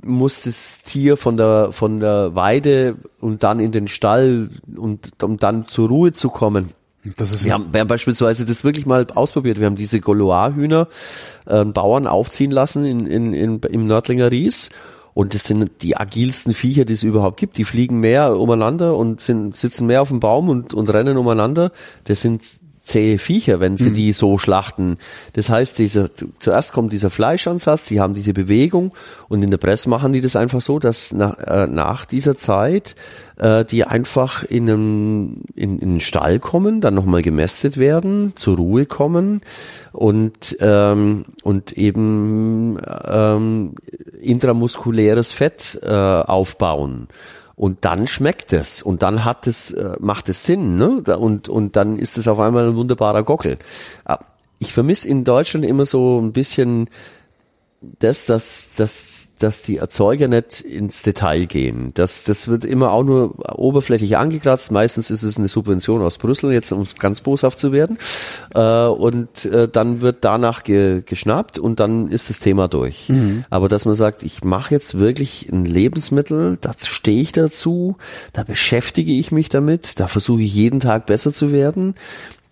muss das Tier von der von der Weide und dann in den Stall und um dann zur Ruhe zu kommen. Das ist wir, haben, wir haben beispielsweise das wirklich mal ausprobiert. Wir haben diese Golois-Hühner äh, Bauern aufziehen lassen in, in, in, im Nördlinger Ries. Und das sind die agilsten Viecher, die es überhaupt gibt. Die fliegen mehr umeinander und sind, sitzen mehr auf dem Baum und, und rennen umeinander. Das sind zähe Viecher, wenn sie mhm. die so schlachten. Das heißt, dieser, zuerst kommt dieser Fleischansatz, sie haben diese Bewegung und in der Presse machen die das einfach so, dass nach, äh, nach dieser Zeit äh, die einfach in einen, in, in den Stall kommen, dann nochmal gemästet werden, zur Ruhe kommen und, ähm, und eben ähm, intramuskuläres Fett äh, aufbauen. Und dann schmeckt es und dann hat es, äh, macht es Sinn, ne? Und, und dann ist es auf einmal ein wunderbarer Gockel. Ah, ich vermisse in Deutschland immer so ein bisschen das, dass, dass dass die Erzeuger nicht ins Detail gehen. Das, das wird immer auch nur oberflächlich angekratzt. Meistens ist es eine Subvention aus Brüssel, jetzt um ganz boshaft zu werden. Äh, und äh, dann wird danach ge, geschnappt und dann ist das Thema durch. Mhm. Aber dass man sagt, ich mache jetzt wirklich ein Lebensmittel, da stehe ich dazu, da beschäftige ich mich damit, da versuche ich jeden Tag besser zu werden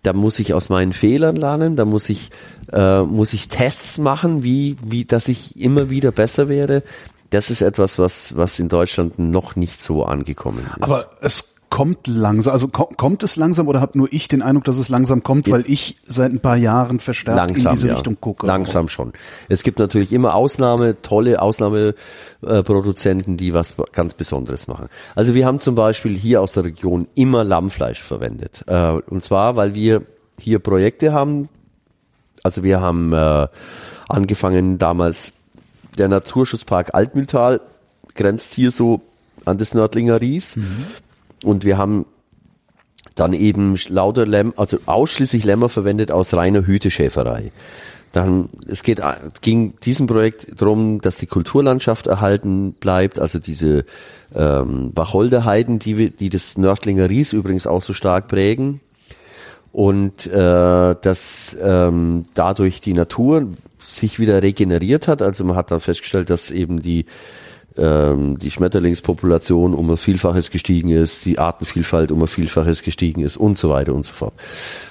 da muss ich aus meinen Fehlern lernen, da muss ich, äh, muss ich Tests machen, wie, wie, dass ich immer wieder besser werde. Das ist etwas, was, was in Deutschland noch nicht so angekommen ist. Aber es kommt langsam, also kommt es langsam oder habe nur ich den Eindruck, dass es langsam kommt, weil ich seit ein paar Jahren verstärkt langsam, in diese ja. Richtung gucke? Langsam schon. Es gibt natürlich immer Ausnahme, tolle Ausnahmeproduzenten, die was ganz Besonderes machen. Also wir haben zum Beispiel hier aus der Region immer Lammfleisch verwendet. Äh, und zwar, weil wir hier Projekte haben. Also wir haben äh, angefangen damals, der Naturschutzpark Altmühltal grenzt hier so an das Nördlinger Ries. Mhm. Und wir haben dann eben lauter Lämmer, also ausschließlich Lämmer verwendet aus reiner Hüteschäferei. Dann, es geht, ging diesem Projekt darum, dass die Kulturlandschaft erhalten bleibt, also diese ähm, Wacholderheiden, die, die das Nördlinger Ries übrigens auch so stark prägen. Und äh, dass ähm, dadurch die Natur sich wieder regeneriert hat. Also man hat dann festgestellt, dass eben die ähm, die Schmetterlingspopulation um ein Vielfaches gestiegen ist, die Artenvielfalt um ein Vielfaches gestiegen ist und so weiter und so fort.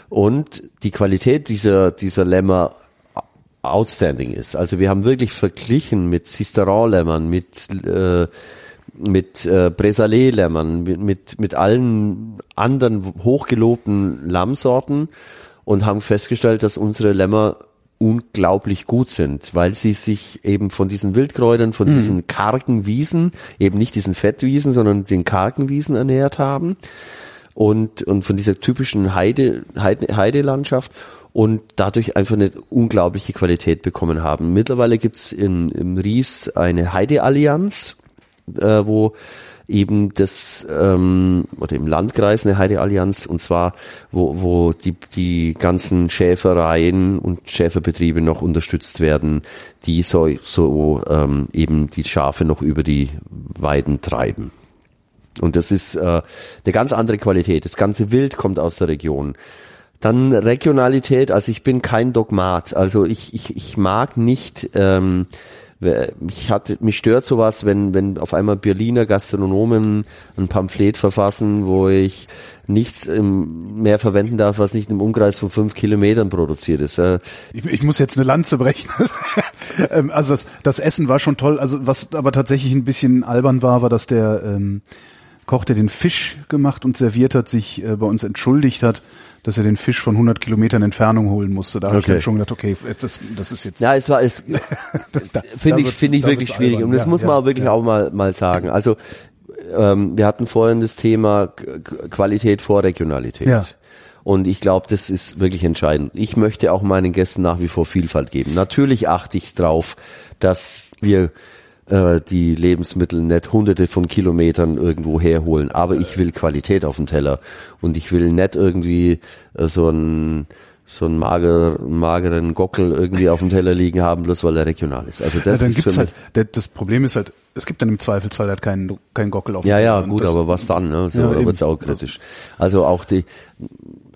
Und die Qualität dieser, dieser Lämmer outstanding ist. Also wir haben wirklich verglichen mit Cisteron-Lämmern, mit äh, mit äh, Bresalet-Lämmern, mit, mit, mit allen anderen hochgelobten Lammsorten und haben festgestellt, dass unsere Lämmer unglaublich gut sind, weil sie sich eben von diesen Wildkräutern, von mhm. diesen kargen Wiesen, eben nicht diesen Fettwiesen, sondern den kargen Wiesen ernährt haben und, und von dieser typischen Heide, Heide, Heidelandschaft und dadurch einfach eine unglaubliche Qualität bekommen haben. Mittlerweile gibt's in, im Ries eine Heideallianz, äh, wo eben das ähm, oder im Landkreis eine Heideallianz und zwar wo wo die die ganzen Schäfereien und Schäferbetriebe noch unterstützt werden, die so so ähm, eben die Schafe noch über die Weiden treiben. Und das ist äh, eine ganz andere Qualität. Das ganze Wild kommt aus der Region. Dann Regionalität, also ich bin kein Dogmat. Also ich, ich, ich mag nicht, ähm, mich hat, mich stört sowas, wenn, wenn auf einmal Berliner Gastronomen ein Pamphlet verfassen, wo ich nichts mehr verwenden darf, was nicht im Umkreis von fünf Kilometern produziert ist. Ich, ich muss jetzt eine Lanze brechen. Ähm, also das, das Essen war schon toll. Also was aber tatsächlich ein bisschen albern war, war, dass der ähm, Koch, der den Fisch gemacht und serviert hat, sich äh, bei uns entschuldigt hat, dass er den Fisch von 100 Kilometern Entfernung holen musste. Da okay. habe ich dann schon gedacht, okay, jetzt ist, das ist jetzt. Ja, es war, es finde ich, finde ich wirklich schwierig. Albern. Und das ja, muss man ja, wirklich ja. auch mal, mal sagen. Also, ähm, wir hatten vorhin das Thema Qualität vor Regionalität. Ja. Und ich glaube, das ist wirklich entscheidend. Ich möchte auch meinen Gästen nach wie vor Vielfalt geben. Natürlich achte ich drauf, dass wir äh, die Lebensmittel nicht hunderte von Kilometern irgendwo herholen, aber ich will Qualität auf dem Teller und ich will nicht irgendwie äh, so ein so einen mager, mageren Gockel irgendwie auf dem Teller liegen haben, bloß weil er regional ist. Also das ja, dann ist gibt's halt, das Problem ist halt, es gibt dann im Zweifelsfall halt keinen, keinen Gockel auf dem ja, Teller. Ja, ja, gut, aber was dann? Ne? So, ja, da wird's auch kritisch. Also auch die,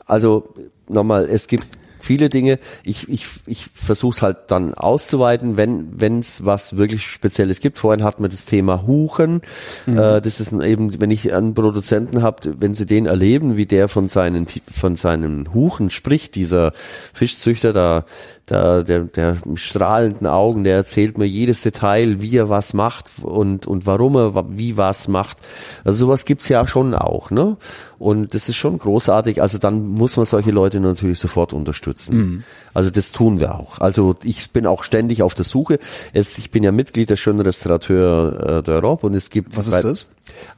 also nochmal, es gibt viele Dinge. Ich, ich, ich versuche es halt dann auszuweiten, wenn es was wirklich Spezielles gibt. Vorhin hatten wir das Thema Huchen. Mhm. Äh, das ist eben, wenn ich einen Produzenten habe, wenn sie den erleben, wie der von seinen von seinen Huchen spricht, dieser Fischzüchter, da da, der, der strahlenden Augen, der erzählt mir jedes Detail, wie er was macht und, und warum er wie was macht. Also sowas gibt's ja schon auch, ne? Und das ist schon großartig. Also dann muss man solche Leute natürlich sofort unterstützen. Mhm. Also das tun wir auch. Also ich bin auch ständig auf der Suche. Es, ich bin ja Mitglied der schönen Restaurateur äh, d'Europe und es gibt was ist das?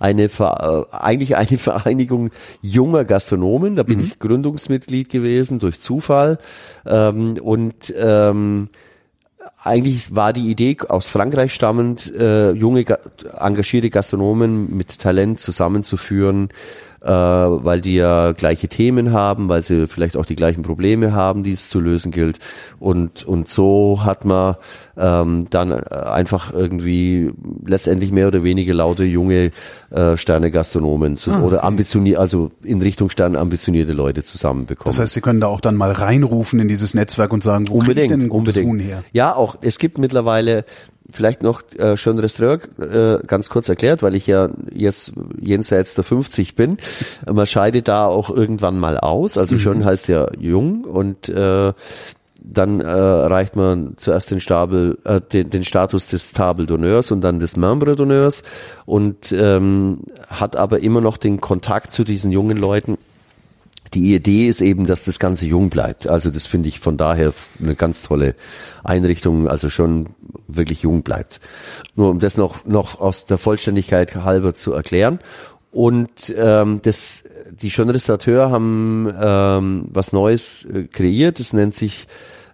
Eine äh, eigentlich eine Vereinigung junger Gastronomen. Da bin mhm. ich Gründungsmitglied gewesen durch Zufall ähm, und ähm, eigentlich war die Idee aus Frankreich stammend, äh, junge, engagierte Gastronomen mit Talent zusammenzuführen, äh, weil die ja gleiche Themen haben, weil sie vielleicht auch die gleichen Probleme haben, die es zu lösen gilt. Und, und so hat man ähm, dann einfach irgendwie letztendlich mehr oder weniger laute junge äh, Sterne-Gastronomen ah, oder ambitioniert, also in Richtung Stern ambitionierte Leute zusammenbekommen. Das heißt, Sie können da auch dann mal reinrufen in dieses Netzwerk und sagen, wo unbedingt, ich denn unbedingt. Huhn her? Ja, auch es gibt mittlerweile Vielleicht noch äh, schön Restaurant äh, ganz kurz erklärt, weil ich ja jetzt jenseits der 50 bin. Man scheidet da auch irgendwann mal aus. Also mhm. schön heißt ja jung und äh, dann äh, erreicht man zuerst den, Stabel, äh, den, den Status des Table d'honneurs und dann des Membre d'honneurs und ähm, hat aber immer noch den Kontakt zu diesen jungen Leuten die Idee ist eben, dass das Ganze jung bleibt. Also das finde ich von daher eine ganz tolle Einrichtung, also schon wirklich jung bleibt. Nur um das noch, noch aus der Vollständigkeit halber zu erklären. Und ähm, das, die Restaurateur haben ähm, was Neues äh, kreiert. Das nennt sich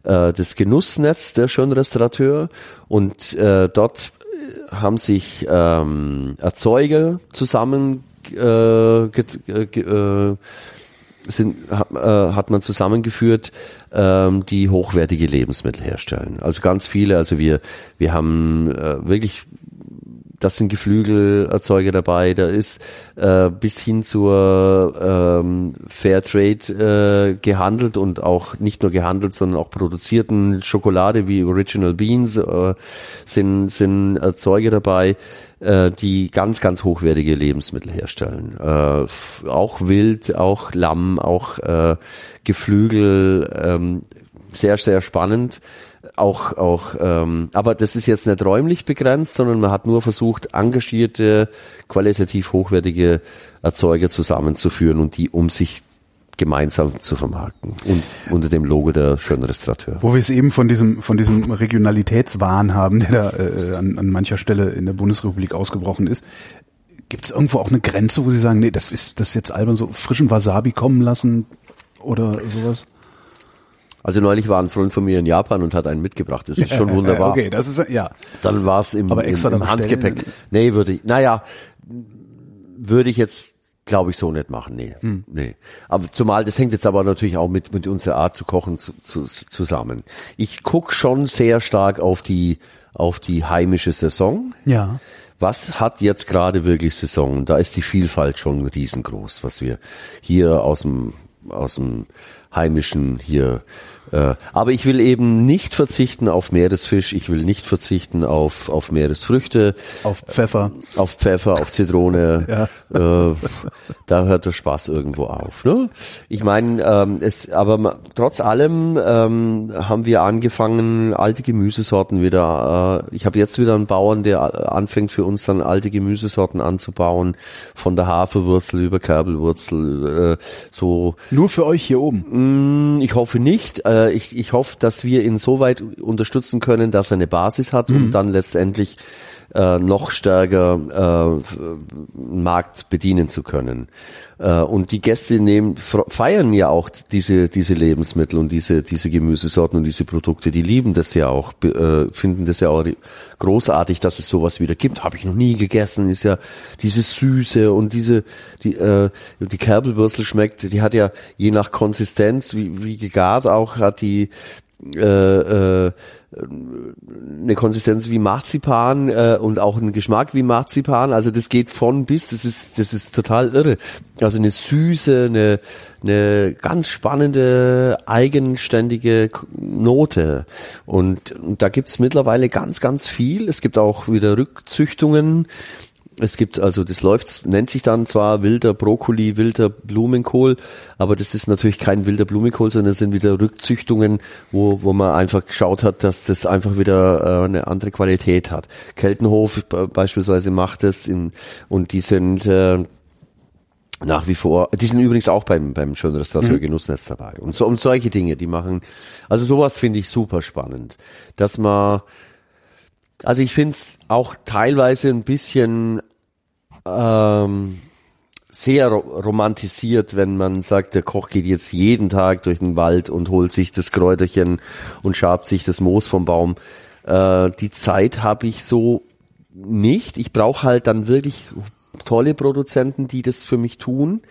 äh, das Genussnetz der Restaurateur. Und äh, dort haben sich ähm, Erzeuger zusammen äh, get, äh, sind, hat, äh, hat man zusammengeführt, ähm, die hochwertige Lebensmittel herstellen. Also ganz viele, also wir, wir haben äh, wirklich das sind Geflügelerzeuger dabei, da ist äh, bis hin zur ähm, Fairtrade äh, gehandelt und auch nicht nur gehandelt, sondern auch produzierten Schokolade wie Original Beans äh, sind, sind Erzeuger dabei, äh, die ganz, ganz hochwertige Lebensmittel herstellen. Äh, auch Wild, auch Lamm, auch äh, Geflügel, ähm, sehr, sehr spannend auch, auch, ähm, aber das ist jetzt nicht räumlich begrenzt, sondern man hat nur versucht, engagierte, qualitativ hochwertige Erzeuger zusammenzuführen und die um sich gemeinsam zu vermarkten und unter dem Logo der schönen Restaurateur. Wo wir es eben von diesem von diesem Regionalitätswahn haben, der da äh, an, an mancher Stelle in der Bundesrepublik ausgebrochen ist. Gibt es irgendwo auch eine Grenze, wo Sie sagen, nee, das ist das ist jetzt albern, so frischen Wasabi kommen lassen oder sowas? Also neulich war ein Freund von mir in Japan und hat einen mitgebracht. Das ist schon wunderbar. Okay, das ist ja. Dann war es im, im, im Handgepäck. Nee, würde ich. Naja, würde ich jetzt glaube ich so nicht machen. Nee, hm. nee. Aber zumal das hängt jetzt aber natürlich auch mit mit unserer Art zu kochen zu, zu, zusammen. Ich guck schon sehr stark auf die auf die heimische Saison. Ja. Was hat jetzt gerade wirklich Saison? Da ist die Vielfalt schon riesengroß, was wir hier aus dem aus dem heimischen hier äh, aber ich will eben nicht verzichten auf Meeresfisch, ich will nicht verzichten auf, auf Meeresfrüchte. Auf Pfeffer. Auf Pfeffer, auf Zitrone. ja. Äh, da hört der Spaß irgendwo auf. Ne? Ich meine, ähm, es, aber trotz allem ähm, haben wir angefangen, alte Gemüsesorten wieder. Äh, ich habe jetzt wieder einen Bauern, der anfängt für uns dann alte Gemüsesorten anzubauen, von der Haferwurzel über Kerbelwurzel. Äh, so. Nur für euch hier oben? Mm, ich hoffe nicht. Äh, äh, ich, ich hoffe, dass wir ihn so weit unterstützen können, dass er eine Basis hat mhm. und dann letztendlich äh, noch stärker äh, Markt bedienen zu können. Äh, und die Gäste nehmen, feiern ja auch diese, diese Lebensmittel und diese, diese Gemüsesorten und diese Produkte. Die lieben das ja auch, äh, finden das ja auch großartig, dass es sowas wieder gibt. Habe ich noch nie gegessen. Ist ja diese Süße und diese, die, äh, die Kerbelwurzel schmeckt, die hat ja je nach Konsistenz, wie, wie gegart auch, hat die, äh, äh, eine Konsistenz wie Marzipan äh, und auch einen Geschmack wie Marzipan. Also das geht von bis, das ist, das ist total irre. Also eine süße, eine, eine ganz spannende, eigenständige Note. Und, und da gibt's mittlerweile ganz, ganz viel. Es gibt auch wieder Rückzüchtungen es gibt also, das läuft, nennt sich dann zwar wilder Brokkoli, wilder Blumenkohl, aber das ist natürlich kein wilder Blumenkohl, sondern das sind wieder Rückzüchtungen, wo, wo man einfach geschaut hat, dass das einfach wieder äh, eine andere Qualität hat. Keltenhof beispielsweise macht es in, und die sind äh, nach wie vor, die sind übrigens auch beim, beim schönen Restaurateur mhm. Genussnetz dabei. Und so, und solche Dinge, die machen, also sowas finde ich super spannend, dass man also ich finde es auch teilweise ein bisschen ähm, sehr romantisiert, wenn man sagt, der Koch geht jetzt jeden Tag durch den Wald und holt sich das Kräuterchen und schabt sich das Moos vom Baum. Äh, die Zeit habe ich so nicht. Ich brauche halt dann wirklich tolle Produzenten, die das für mich tun.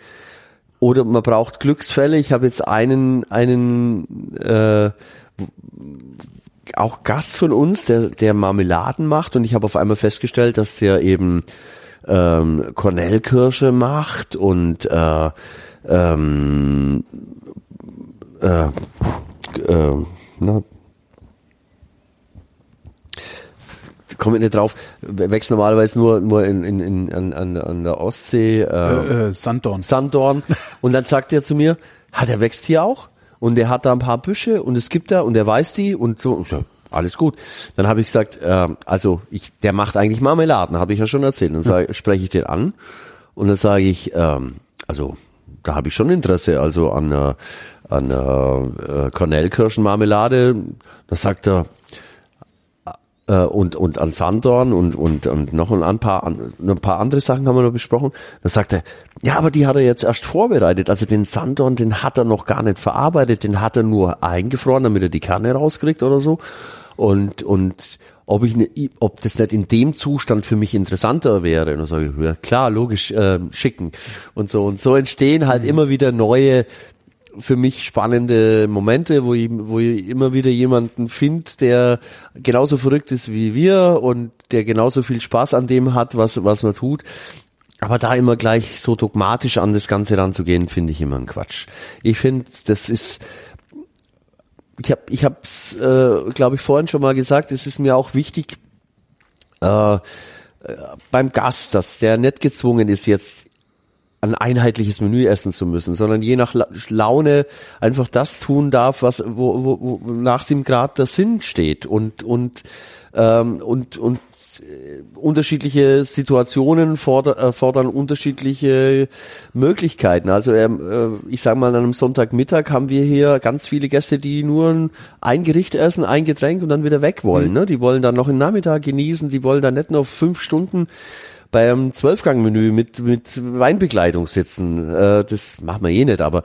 Oder man braucht Glücksfälle. Ich habe jetzt einen, einen äh, auch Gast von uns, der, der Marmeladen macht und ich habe auf einmal festgestellt, dass der eben ähm, Cornellkirsche macht und äh, ähm, äh, äh, na, komme ich nicht drauf, wächst normalerweise nur, nur in, in, in, an, an der Ostsee. Äh, äh, äh, Sanddorn. Sanddorn. Und dann sagt er zu mir, hat er wächst hier auch? Und der hat da ein paar Büsche und es gibt da und er weiß die und so. Und so alles gut. Dann habe ich gesagt, äh, also ich, der macht eigentlich Marmeladen, habe ich ja schon erzählt. Dann sag, spreche ich den an und dann sage ich, ähm, also da habe ich schon Interesse, also an äh, an äh, Kornellkirschenmarmelade. Da sagt er äh, und und an Sanddorn und und und noch ein paar ein paar andere Sachen haben wir noch besprochen. Da sagt er, ja, aber die hat er jetzt erst vorbereitet. Also den Sanddorn, den hat er noch gar nicht verarbeitet, den hat er nur eingefroren, damit er die Kerne rauskriegt oder so. Und, und ob ich ne, ob das nicht in dem Zustand für mich interessanter wäre. Und dann sage ich, ja klar, logisch, äh, schicken und so. Und so entstehen halt mhm. immer wieder neue für mich spannende Momente, wo ich, wo ich immer wieder jemanden finde, der genauso verrückt ist wie wir und der genauso viel Spaß an dem hat, was, was man tut. Aber da immer gleich so dogmatisch an das Ganze ranzugehen, finde ich immer ein Quatsch. Ich finde, das ist, ich habe, ich habe es, äh, glaube ich, vorhin schon mal gesagt. Es ist mir auch wichtig äh, beim Gast, dass der nicht gezwungen ist, jetzt ein einheitliches Menü essen zu müssen, sondern je nach Laune einfach das tun darf, was wo, wo, wo nach ihm gerade der Sinn steht und und ähm, und und äh, unterschiedliche Situationen fordern, äh, fordern unterschiedliche Möglichkeiten. Also ähm, äh, ich sage mal, an einem Sonntagmittag haben wir hier ganz viele Gäste, die nur ein Gericht essen, ein Getränk und dann wieder weg wollen. Mhm. Ne? Die wollen dann noch den Nachmittag genießen, die wollen dann nicht nur fünf Stunden beim Zwölfgang-Menü mit, mit Weinbegleitung sitzen. Äh, das machen wir eh nicht, aber,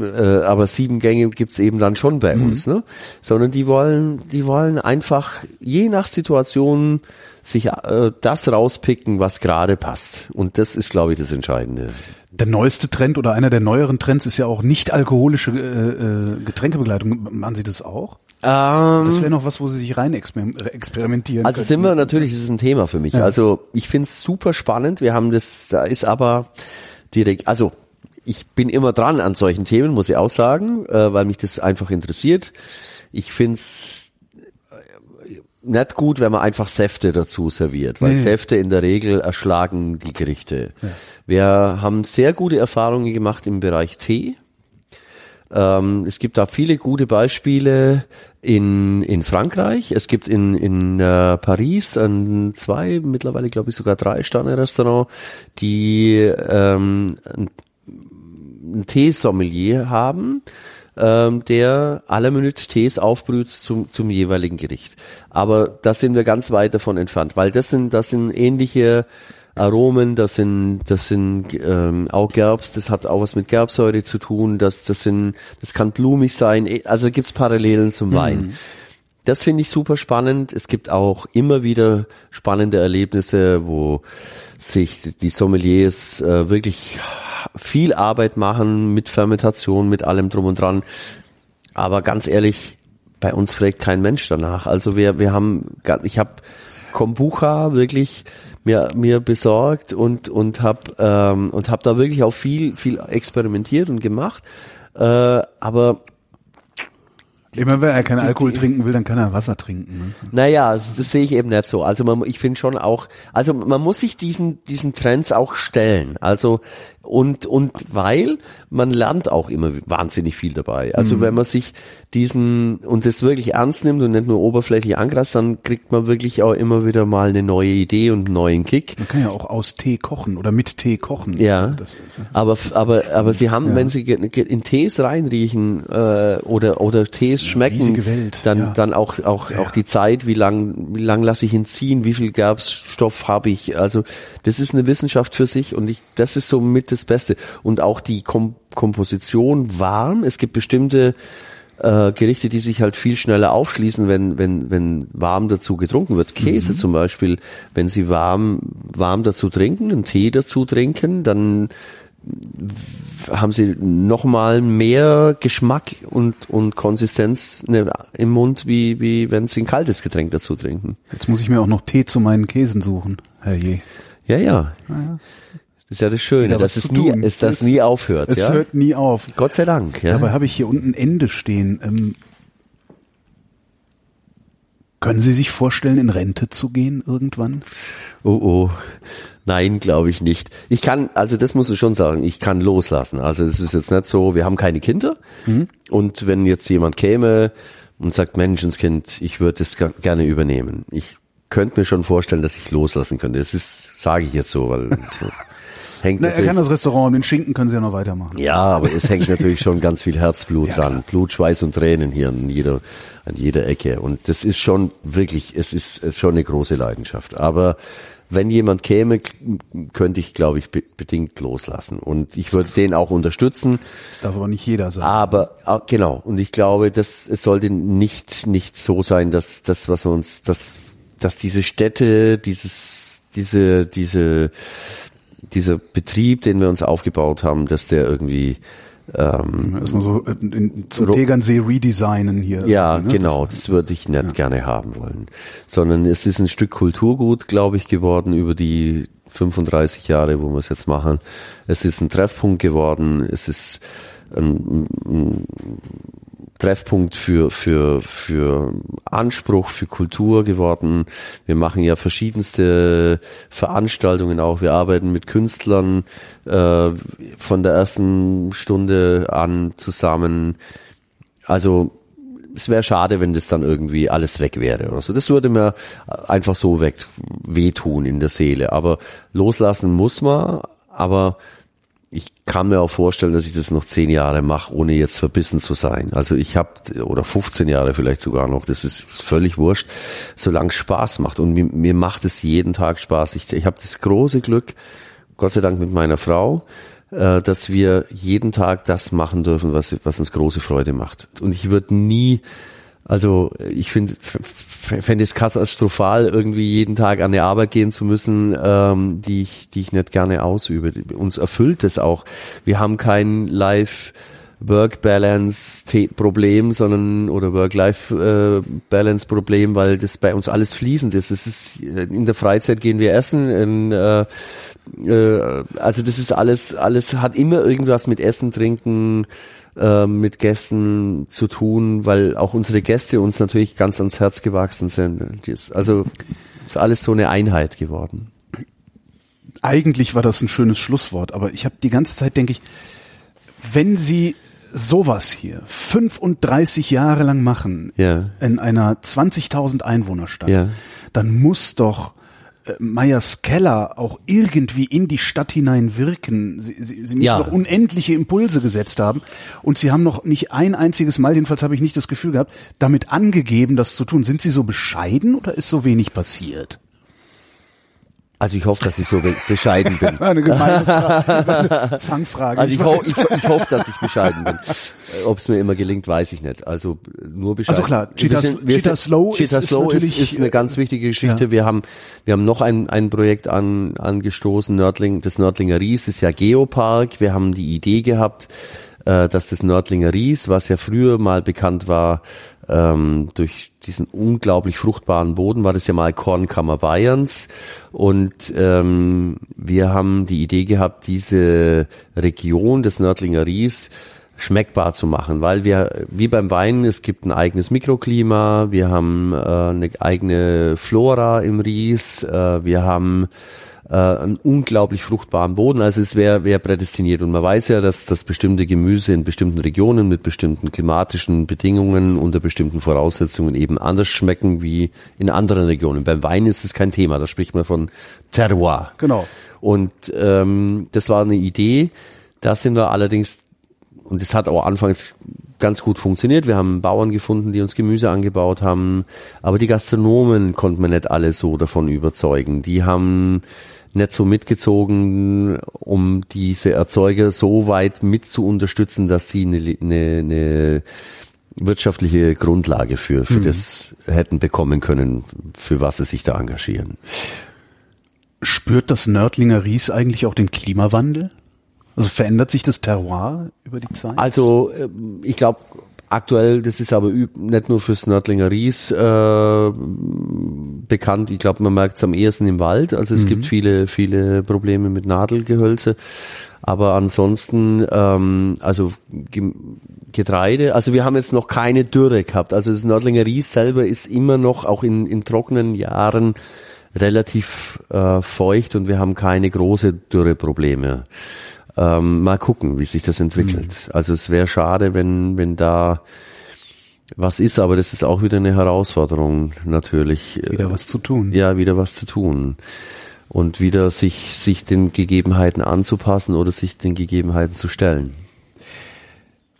äh, aber sieben Gänge gibt's eben dann schon bei mhm. uns. Ne? Sondern die wollen, die wollen einfach je nach Situation sich äh, das rauspicken, was gerade passt. Und das ist, glaube ich, das Entscheidende. Der neueste Trend oder einer der neueren Trends ist ja auch nicht alkoholische äh, äh Getränkebegleitung. Machen Sie das auch? Ähm, das wäre noch was, wo Sie sich rein experimentieren Also könnten. sind wir natürlich, das ist ein Thema für mich. Ja. Also ich finde es super spannend. Wir haben das, da ist aber direkt, also ich bin immer dran an solchen Themen, muss ich auch sagen, äh, weil mich das einfach interessiert. Ich finde es nicht gut, wenn man einfach Säfte dazu serviert, weil nee. Säfte in der Regel erschlagen die Gerichte. Ja. Wir haben sehr gute Erfahrungen gemacht im Bereich Tee. Ähm, es gibt da viele gute Beispiele in, in Frankreich. Es gibt in, in äh, Paris ein zwei, mittlerweile glaube ich sogar drei Sterne-Restaurant, die ähm, ein Teesommelier haben ähm, der alle Minute Tees aufbrüht zum, zum jeweiligen Gericht. Aber da sind wir ganz weit davon entfernt, weil das sind, das sind ähnliche Aromen, das sind, das sind ähm, auch Gerbs, das hat auch was mit Gerbsäure zu tun, das, das sind, das kann blumig sein, eh, also gibt's Parallelen zum Wein. Mhm. Das finde ich super spannend. Es gibt auch immer wieder spannende Erlebnisse, wo sich die Sommeliers äh, wirklich viel Arbeit machen mit Fermentation, mit allem drum und dran. Aber ganz ehrlich, bei uns fragt kein Mensch danach. Also wir, wir haben, ich habe Kombucha wirklich mir mir besorgt und und habe ähm, und habe da wirklich auch viel viel experimentiert und gemacht. Äh, aber Immer wenn er keinen Alkohol trinken will, dann kann er Wasser trinken. Ne? Naja, das, das sehe ich eben nicht so. Also man, ich finde schon auch, also man muss sich diesen, diesen Trends auch stellen. Also und, und weil man lernt auch immer wahnsinnig viel dabei. Also mhm. wenn man sich diesen und das wirklich ernst nimmt und nicht nur oberflächlich angrast, dann kriegt man wirklich auch immer wieder mal eine neue Idee und einen neuen Kick. Man kann ja auch aus Tee kochen oder mit Tee kochen. Ja, das, aber, aber, aber sie haben, ja. wenn sie in Tees reinriechen äh, oder, oder Tees schmecken, dann, ja. dann auch, auch, ja. auch die Zeit, wie lang, wie lang lasse ich ihn ziehen, wie viel Gerbstoff habe ich. Also das ist eine Wissenschaft für sich und ich, das ist so mit das Beste. Und auch die Kom Komposition warm. Es gibt bestimmte äh, Gerichte, die sich halt viel schneller aufschließen, wenn, wenn, wenn warm dazu getrunken wird. Käse mhm. zum Beispiel, wenn Sie warm, warm dazu trinken, einen Tee dazu trinken, dann haben sie nochmal mehr Geschmack und, und Konsistenz ne, im Mund, wie, wie wenn sie ein kaltes Getränk dazu trinken. Jetzt muss ich mir auch noch Tee zu meinen Käsen suchen, herrje. Ja, ja. ja. Das ist ja das Schöne, ja, dass es nie, ist, das nie aufhört. Es ja? hört nie auf. Gott sei Dank. Ja. Dabei habe ich hier unten Ende stehen. Ähm, können Sie sich vorstellen, in Rente zu gehen irgendwann? Oh oh. Nein, glaube ich nicht. Ich kann, also das muss ich schon sagen, ich kann loslassen. Also es ist jetzt nicht so, wir haben keine Kinder. Mhm. Und wenn jetzt jemand käme und sagt, Menschenskind, ich würde das gerne übernehmen. Ich könnte mir schon vorstellen, dass ich loslassen könnte. Das ist, sage ich jetzt so, weil hängt Na, er kann das Restaurant und den Schinken können sie ja noch weitermachen. Ja, aber es hängt natürlich schon ganz viel Herzblut ja, dran. Klar. Blut, Schweiß und Tränen hier an jeder, an jeder Ecke. Und das ist schon wirklich, es ist schon eine große Leidenschaft. Aber wenn jemand käme, könnte ich, glaube ich, bedingt loslassen. Und ich würde den auch unterstützen. Das darf aber nicht jeder sein. Aber ah, genau. Und ich glaube, dass es sollte nicht nicht so sein, dass das, was wir uns, das dass diese Städte, dieses, diese, diese, dieser Betrieb, den wir uns aufgebaut haben, dass der irgendwie ähm, Erstmal so äh, in, zum Tegernsee redesignen hier. Ja, ne? genau, das, das würde ich nicht ja. gerne haben wollen. Sondern es ist ein Stück Kulturgut, glaube ich, geworden über die 35 Jahre, wo wir es jetzt machen. Es ist ein Treffpunkt geworden, es ist ein, ein Treffpunkt für, für, für Anspruch, für Kultur geworden. Wir machen ja verschiedenste Veranstaltungen auch. Wir arbeiten mit Künstlern äh, von der ersten Stunde an zusammen. Also es wäre schade, wenn das dann irgendwie alles weg wäre oder so. Das würde mir einfach so weg wehtun in der Seele. Aber loslassen muss man, aber ich kann mir auch vorstellen, dass ich das noch zehn Jahre mache, ohne jetzt verbissen zu sein. Also ich habe, oder 15 Jahre vielleicht sogar noch, das ist völlig wurscht, solange es Spaß macht. Und mir, mir macht es jeden Tag Spaß. Ich, ich habe das große Glück, Gott sei Dank mit meiner Frau, äh, dass wir jeden Tag das machen dürfen, was, was uns große Freude macht. Und ich würde nie also ich finde fände es katastrophal, irgendwie jeden Tag an die Arbeit gehen zu müssen, ähm, die ich, die ich nicht gerne ausübe. Uns erfüllt es auch. Wir haben kein Live Work-Balance-Problem, sondern oder Work-Life-Balance-Problem, weil das bei uns alles fließend ist. Es ist in der Freizeit gehen wir essen, in, äh, äh, also das ist alles, alles hat immer irgendwas mit Essen, Trinken, ähm, mit Gästen zu tun, weil auch unsere Gäste uns natürlich ganz ans Herz gewachsen sind. Also ist alles so eine Einheit geworden. Eigentlich war das ein schönes Schlusswort, aber ich habe die ganze Zeit denke ich, wenn Sie sowas hier 35 Jahre lang machen ja. in einer 20.000 Einwohnerstadt, ja. dann muss doch Meyers Keller auch irgendwie in die Stadt hinein wirken. Sie, sie, sie müssen ja. doch unendliche Impulse gesetzt haben. Und sie haben noch nicht ein einziges Mal, jedenfalls habe ich nicht das Gefühl gehabt, damit angegeben, das zu tun. Sind sie so bescheiden oder ist so wenig passiert? Also ich hoffe, dass ich so bescheiden bin. Eine gemeine Frage, Fangfrage. Also ich, ho ich, ich hoffe, dass ich bescheiden bin. Äh, Ob es mir immer gelingt, weiß ich nicht. Also nur bescheiden. Also klar, Cheetah, sind, Cheetah Slow, Cheetah ist, Slow ist, ist, ist eine ganz wichtige Geschichte. Ja. Wir haben wir haben noch ein, ein Projekt an, angestoßen, Nördling, das Nördlinger Ries ist ja Geopark. Wir haben die Idee gehabt, äh, dass das Nördlinger Ries, was ja früher mal bekannt war, ähm, durch diesen unglaublich fruchtbaren Boden war das ja mal Kornkammer Bayerns. Und ähm, wir haben die Idee gehabt, diese Region des Nördlinger Ries schmeckbar zu machen, weil wir, wie beim Wein, es gibt ein eigenes Mikroklima, wir haben äh, eine eigene Flora im Ries, äh, wir haben äh, einen unglaublich fruchtbaren Boden. Also es wäre wär prädestiniert. Und man weiß ja, dass, dass bestimmte Gemüse in bestimmten Regionen mit bestimmten klimatischen Bedingungen unter bestimmten Voraussetzungen eben anders schmecken wie in anderen Regionen. Beim Wein ist es kein Thema. Da spricht man von Terroir. Genau. Und ähm, das war eine Idee. Da sind wir allerdings, und das hat auch anfangs ganz gut funktioniert. Wir haben Bauern gefunden, die uns Gemüse angebaut haben. Aber die Gastronomen konnten wir nicht alle so davon überzeugen. Die haben nicht so mitgezogen, um diese Erzeuger so weit mit zu unterstützen, dass die eine, eine, eine wirtschaftliche Grundlage für, für mhm. das hätten bekommen können, für was sie sich da engagieren. Spürt das Nördlinger Ries eigentlich auch den Klimawandel? Also verändert sich das Terroir über die Zeit? Also ähm, ich glaube, Aktuell, das ist aber nicht nur fürs Nördlinger Ries äh, bekannt. Ich glaube, man merkt es am ehesten im Wald. Also es mhm. gibt viele, viele Probleme mit Nadelgehölze. Aber ansonsten, ähm, also Getreide, also wir haben jetzt noch keine Dürre gehabt. Also das Nördlinger Ries selber ist immer noch, auch in, in trockenen Jahren, relativ äh, feucht und wir haben keine große Dürreprobleme. Ähm, mal gucken, wie sich das entwickelt. Mhm. Also es wäre schade, wenn, wenn da was ist, aber das ist auch wieder eine Herausforderung natürlich. Wieder was zu tun. Ja, wieder was zu tun. Und wieder sich, sich den Gegebenheiten anzupassen oder sich den Gegebenheiten zu stellen.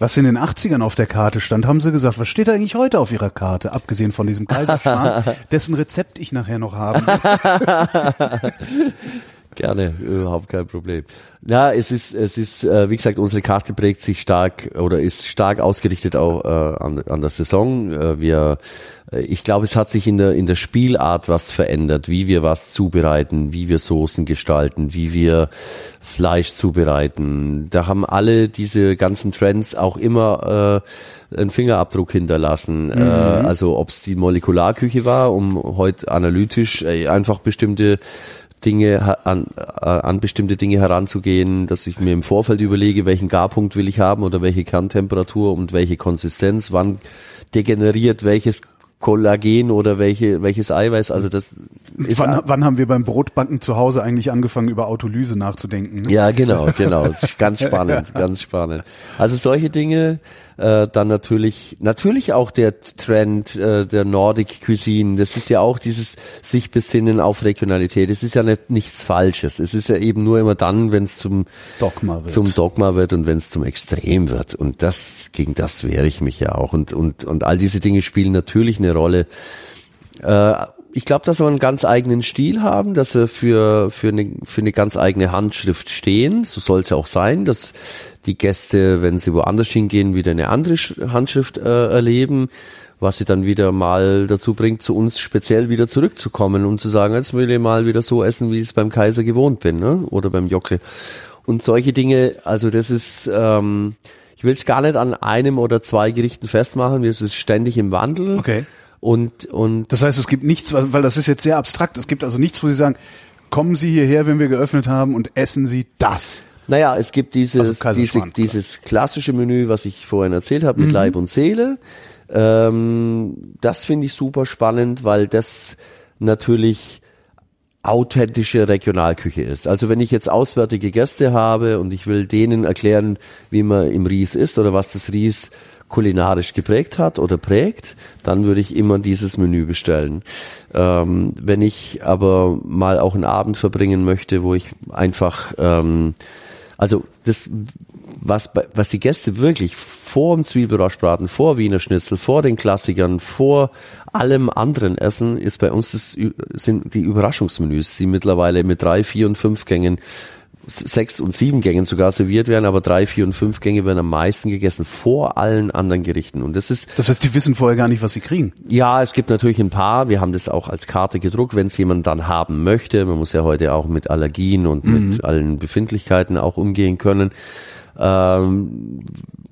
Was in den 80ern auf der Karte stand, haben sie gesagt, was steht eigentlich heute auf ihrer Karte, abgesehen von diesem Kaiserschmarrn, dessen Rezept ich nachher noch habe. Gerne, überhaupt kein Problem. Ja, es ist, es ist, äh, wie gesagt, unsere Karte prägt sich stark oder ist stark ausgerichtet auch äh, an, an der Saison. Äh, wir, äh, ich glaube, es hat sich in der in der Spielart was verändert, wie wir was zubereiten, wie wir Soßen gestalten, wie wir Fleisch zubereiten. Da haben alle diese ganzen Trends auch immer äh, einen Fingerabdruck hinterlassen. Mhm. Äh, also ob es die Molekularküche war, um heute analytisch äh, einfach bestimmte Dinge an, äh, an bestimmte Dinge heranzugehen, dass ich mir im Vorfeld überlege, welchen Garpunkt will ich haben oder welche Kerntemperatur und welche Konsistenz, wann degeneriert welches Kollagen oder welche, welches Eiweiß, also das ist wann, wann haben wir beim Brotbacken zu Hause eigentlich angefangen, über Autolyse nachzudenken? Ne? Ja, genau, genau. ganz spannend, ganz spannend. Also solche Dinge, äh, dann natürlich, natürlich auch der Trend äh, der Nordic Cuisine. Das ist ja auch dieses sich besinnen auf Regionalität. Es ist ja nicht, nichts Falsches. Es ist ja eben nur immer dann, wenn es zum Dogma wird, zum Dogma wird und wenn es zum Extrem wird. Und das gegen das wehre ich mich ja auch. Und und und all diese Dinge spielen natürlich eine Rolle. Äh, ich glaube, dass wir einen ganz eigenen Stil haben, dass wir für, für, eine, für eine ganz eigene Handschrift stehen. So soll es ja auch sein, dass die Gäste, wenn sie woanders hingehen, wieder eine andere Handschrift äh, erleben, was sie dann wieder mal dazu bringt, zu uns speziell wieder zurückzukommen und zu sagen, jetzt will ich mal wieder so essen, wie ich es beim Kaiser gewohnt bin, ne? oder beim Jockel. Und solche Dinge, also das ist, ähm, ich will es gar nicht an einem oder zwei Gerichten festmachen, es ist ständig im Wandel. Okay. Und, und das heißt, es gibt nichts, weil das ist jetzt sehr abstrakt. Es gibt also nichts, wo Sie sagen, kommen Sie hierher, wenn wir geöffnet haben und essen Sie das. Naja, es gibt dieses, also diese, dieses klassische Menü, was ich vorhin erzählt habe, mit mhm. Leib und Seele. Ähm, das finde ich super spannend, weil das natürlich authentische Regionalküche ist. Also wenn ich jetzt auswärtige Gäste habe und ich will denen erklären, wie man im Ries isst oder was das Ries kulinarisch geprägt hat oder prägt, dann würde ich immer dieses Menü bestellen. Ähm, wenn ich aber mal auch einen Abend verbringen möchte, wo ich einfach, ähm, also das, was, was die Gäste wirklich vor dem Zwiebelrostbraten, vor Wiener Schnitzel, vor den Klassikern, vor allem anderen Essen, ist bei uns das, sind die Überraschungsmenüs, die mittlerweile mit drei, vier und fünf Gängen sechs und sieben Gängen sogar serviert werden, aber drei, vier und fünf Gänge werden am meisten gegessen vor allen anderen Gerichten. Und das ist. Das heißt, die wissen vorher gar nicht, was sie kriegen. Ja, es gibt natürlich ein paar. Wir haben das auch als Karte gedruckt, wenn es jemand dann haben möchte. Man muss ja heute auch mit Allergien und mhm. mit allen Befindlichkeiten auch umgehen können. Ähm,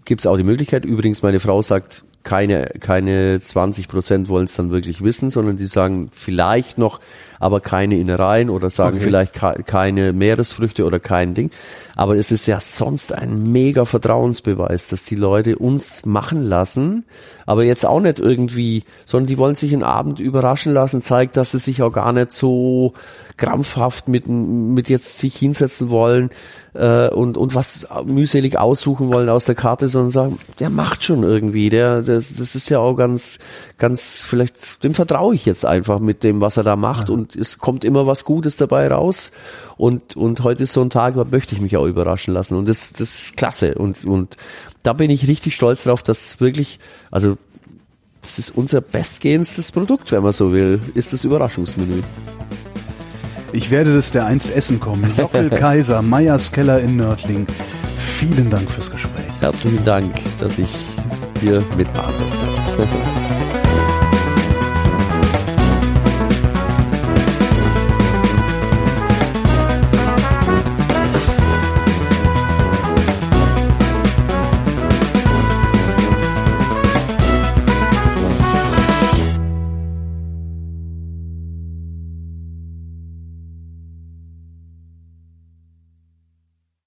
gibt es auch die Möglichkeit. Übrigens, meine Frau sagt, keine, keine 20 Prozent wollen es dann wirklich wissen, sondern die sagen vielleicht noch, aber keine Innereien oder sagen okay. vielleicht keine Meeresfrüchte oder kein Ding. Aber es ist ja sonst ein mega Vertrauensbeweis, dass die Leute uns machen lassen, aber jetzt auch nicht irgendwie, sondern die wollen sich einen Abend überraschen lassen, zeigt, dass sie sich auch gar nicht so krampfhaft mit, mit jetzt sich hinsetzen wollen äh, und, und was mühselig aussuchen wollen aus der Karte, sondern sagen, der macht schon irgendwie, der, der das ist ja auch ganz, ganz, vielleicht, dem vertraue ich jetzt einfach mit dem, was er da macht ja. Und es kommt immer was Gutes dabei raus und, und heute ist so ein Tag, da möchte ich mich auch überraschen lassen und das, das ist klasse und, und da bin ich richtig stolz drauf, dass wirklich, also das ist unser bestgehendstes Produkt, wenn man so will, ist das Überraschungsmenü. Ich werde das der einst essen kommen. Jockel Kaiser, Meyers Keller in Nördling. Vielen Dank fürs Gespräch. Herzlichen Dank, dass ich hier mitmachen durfte.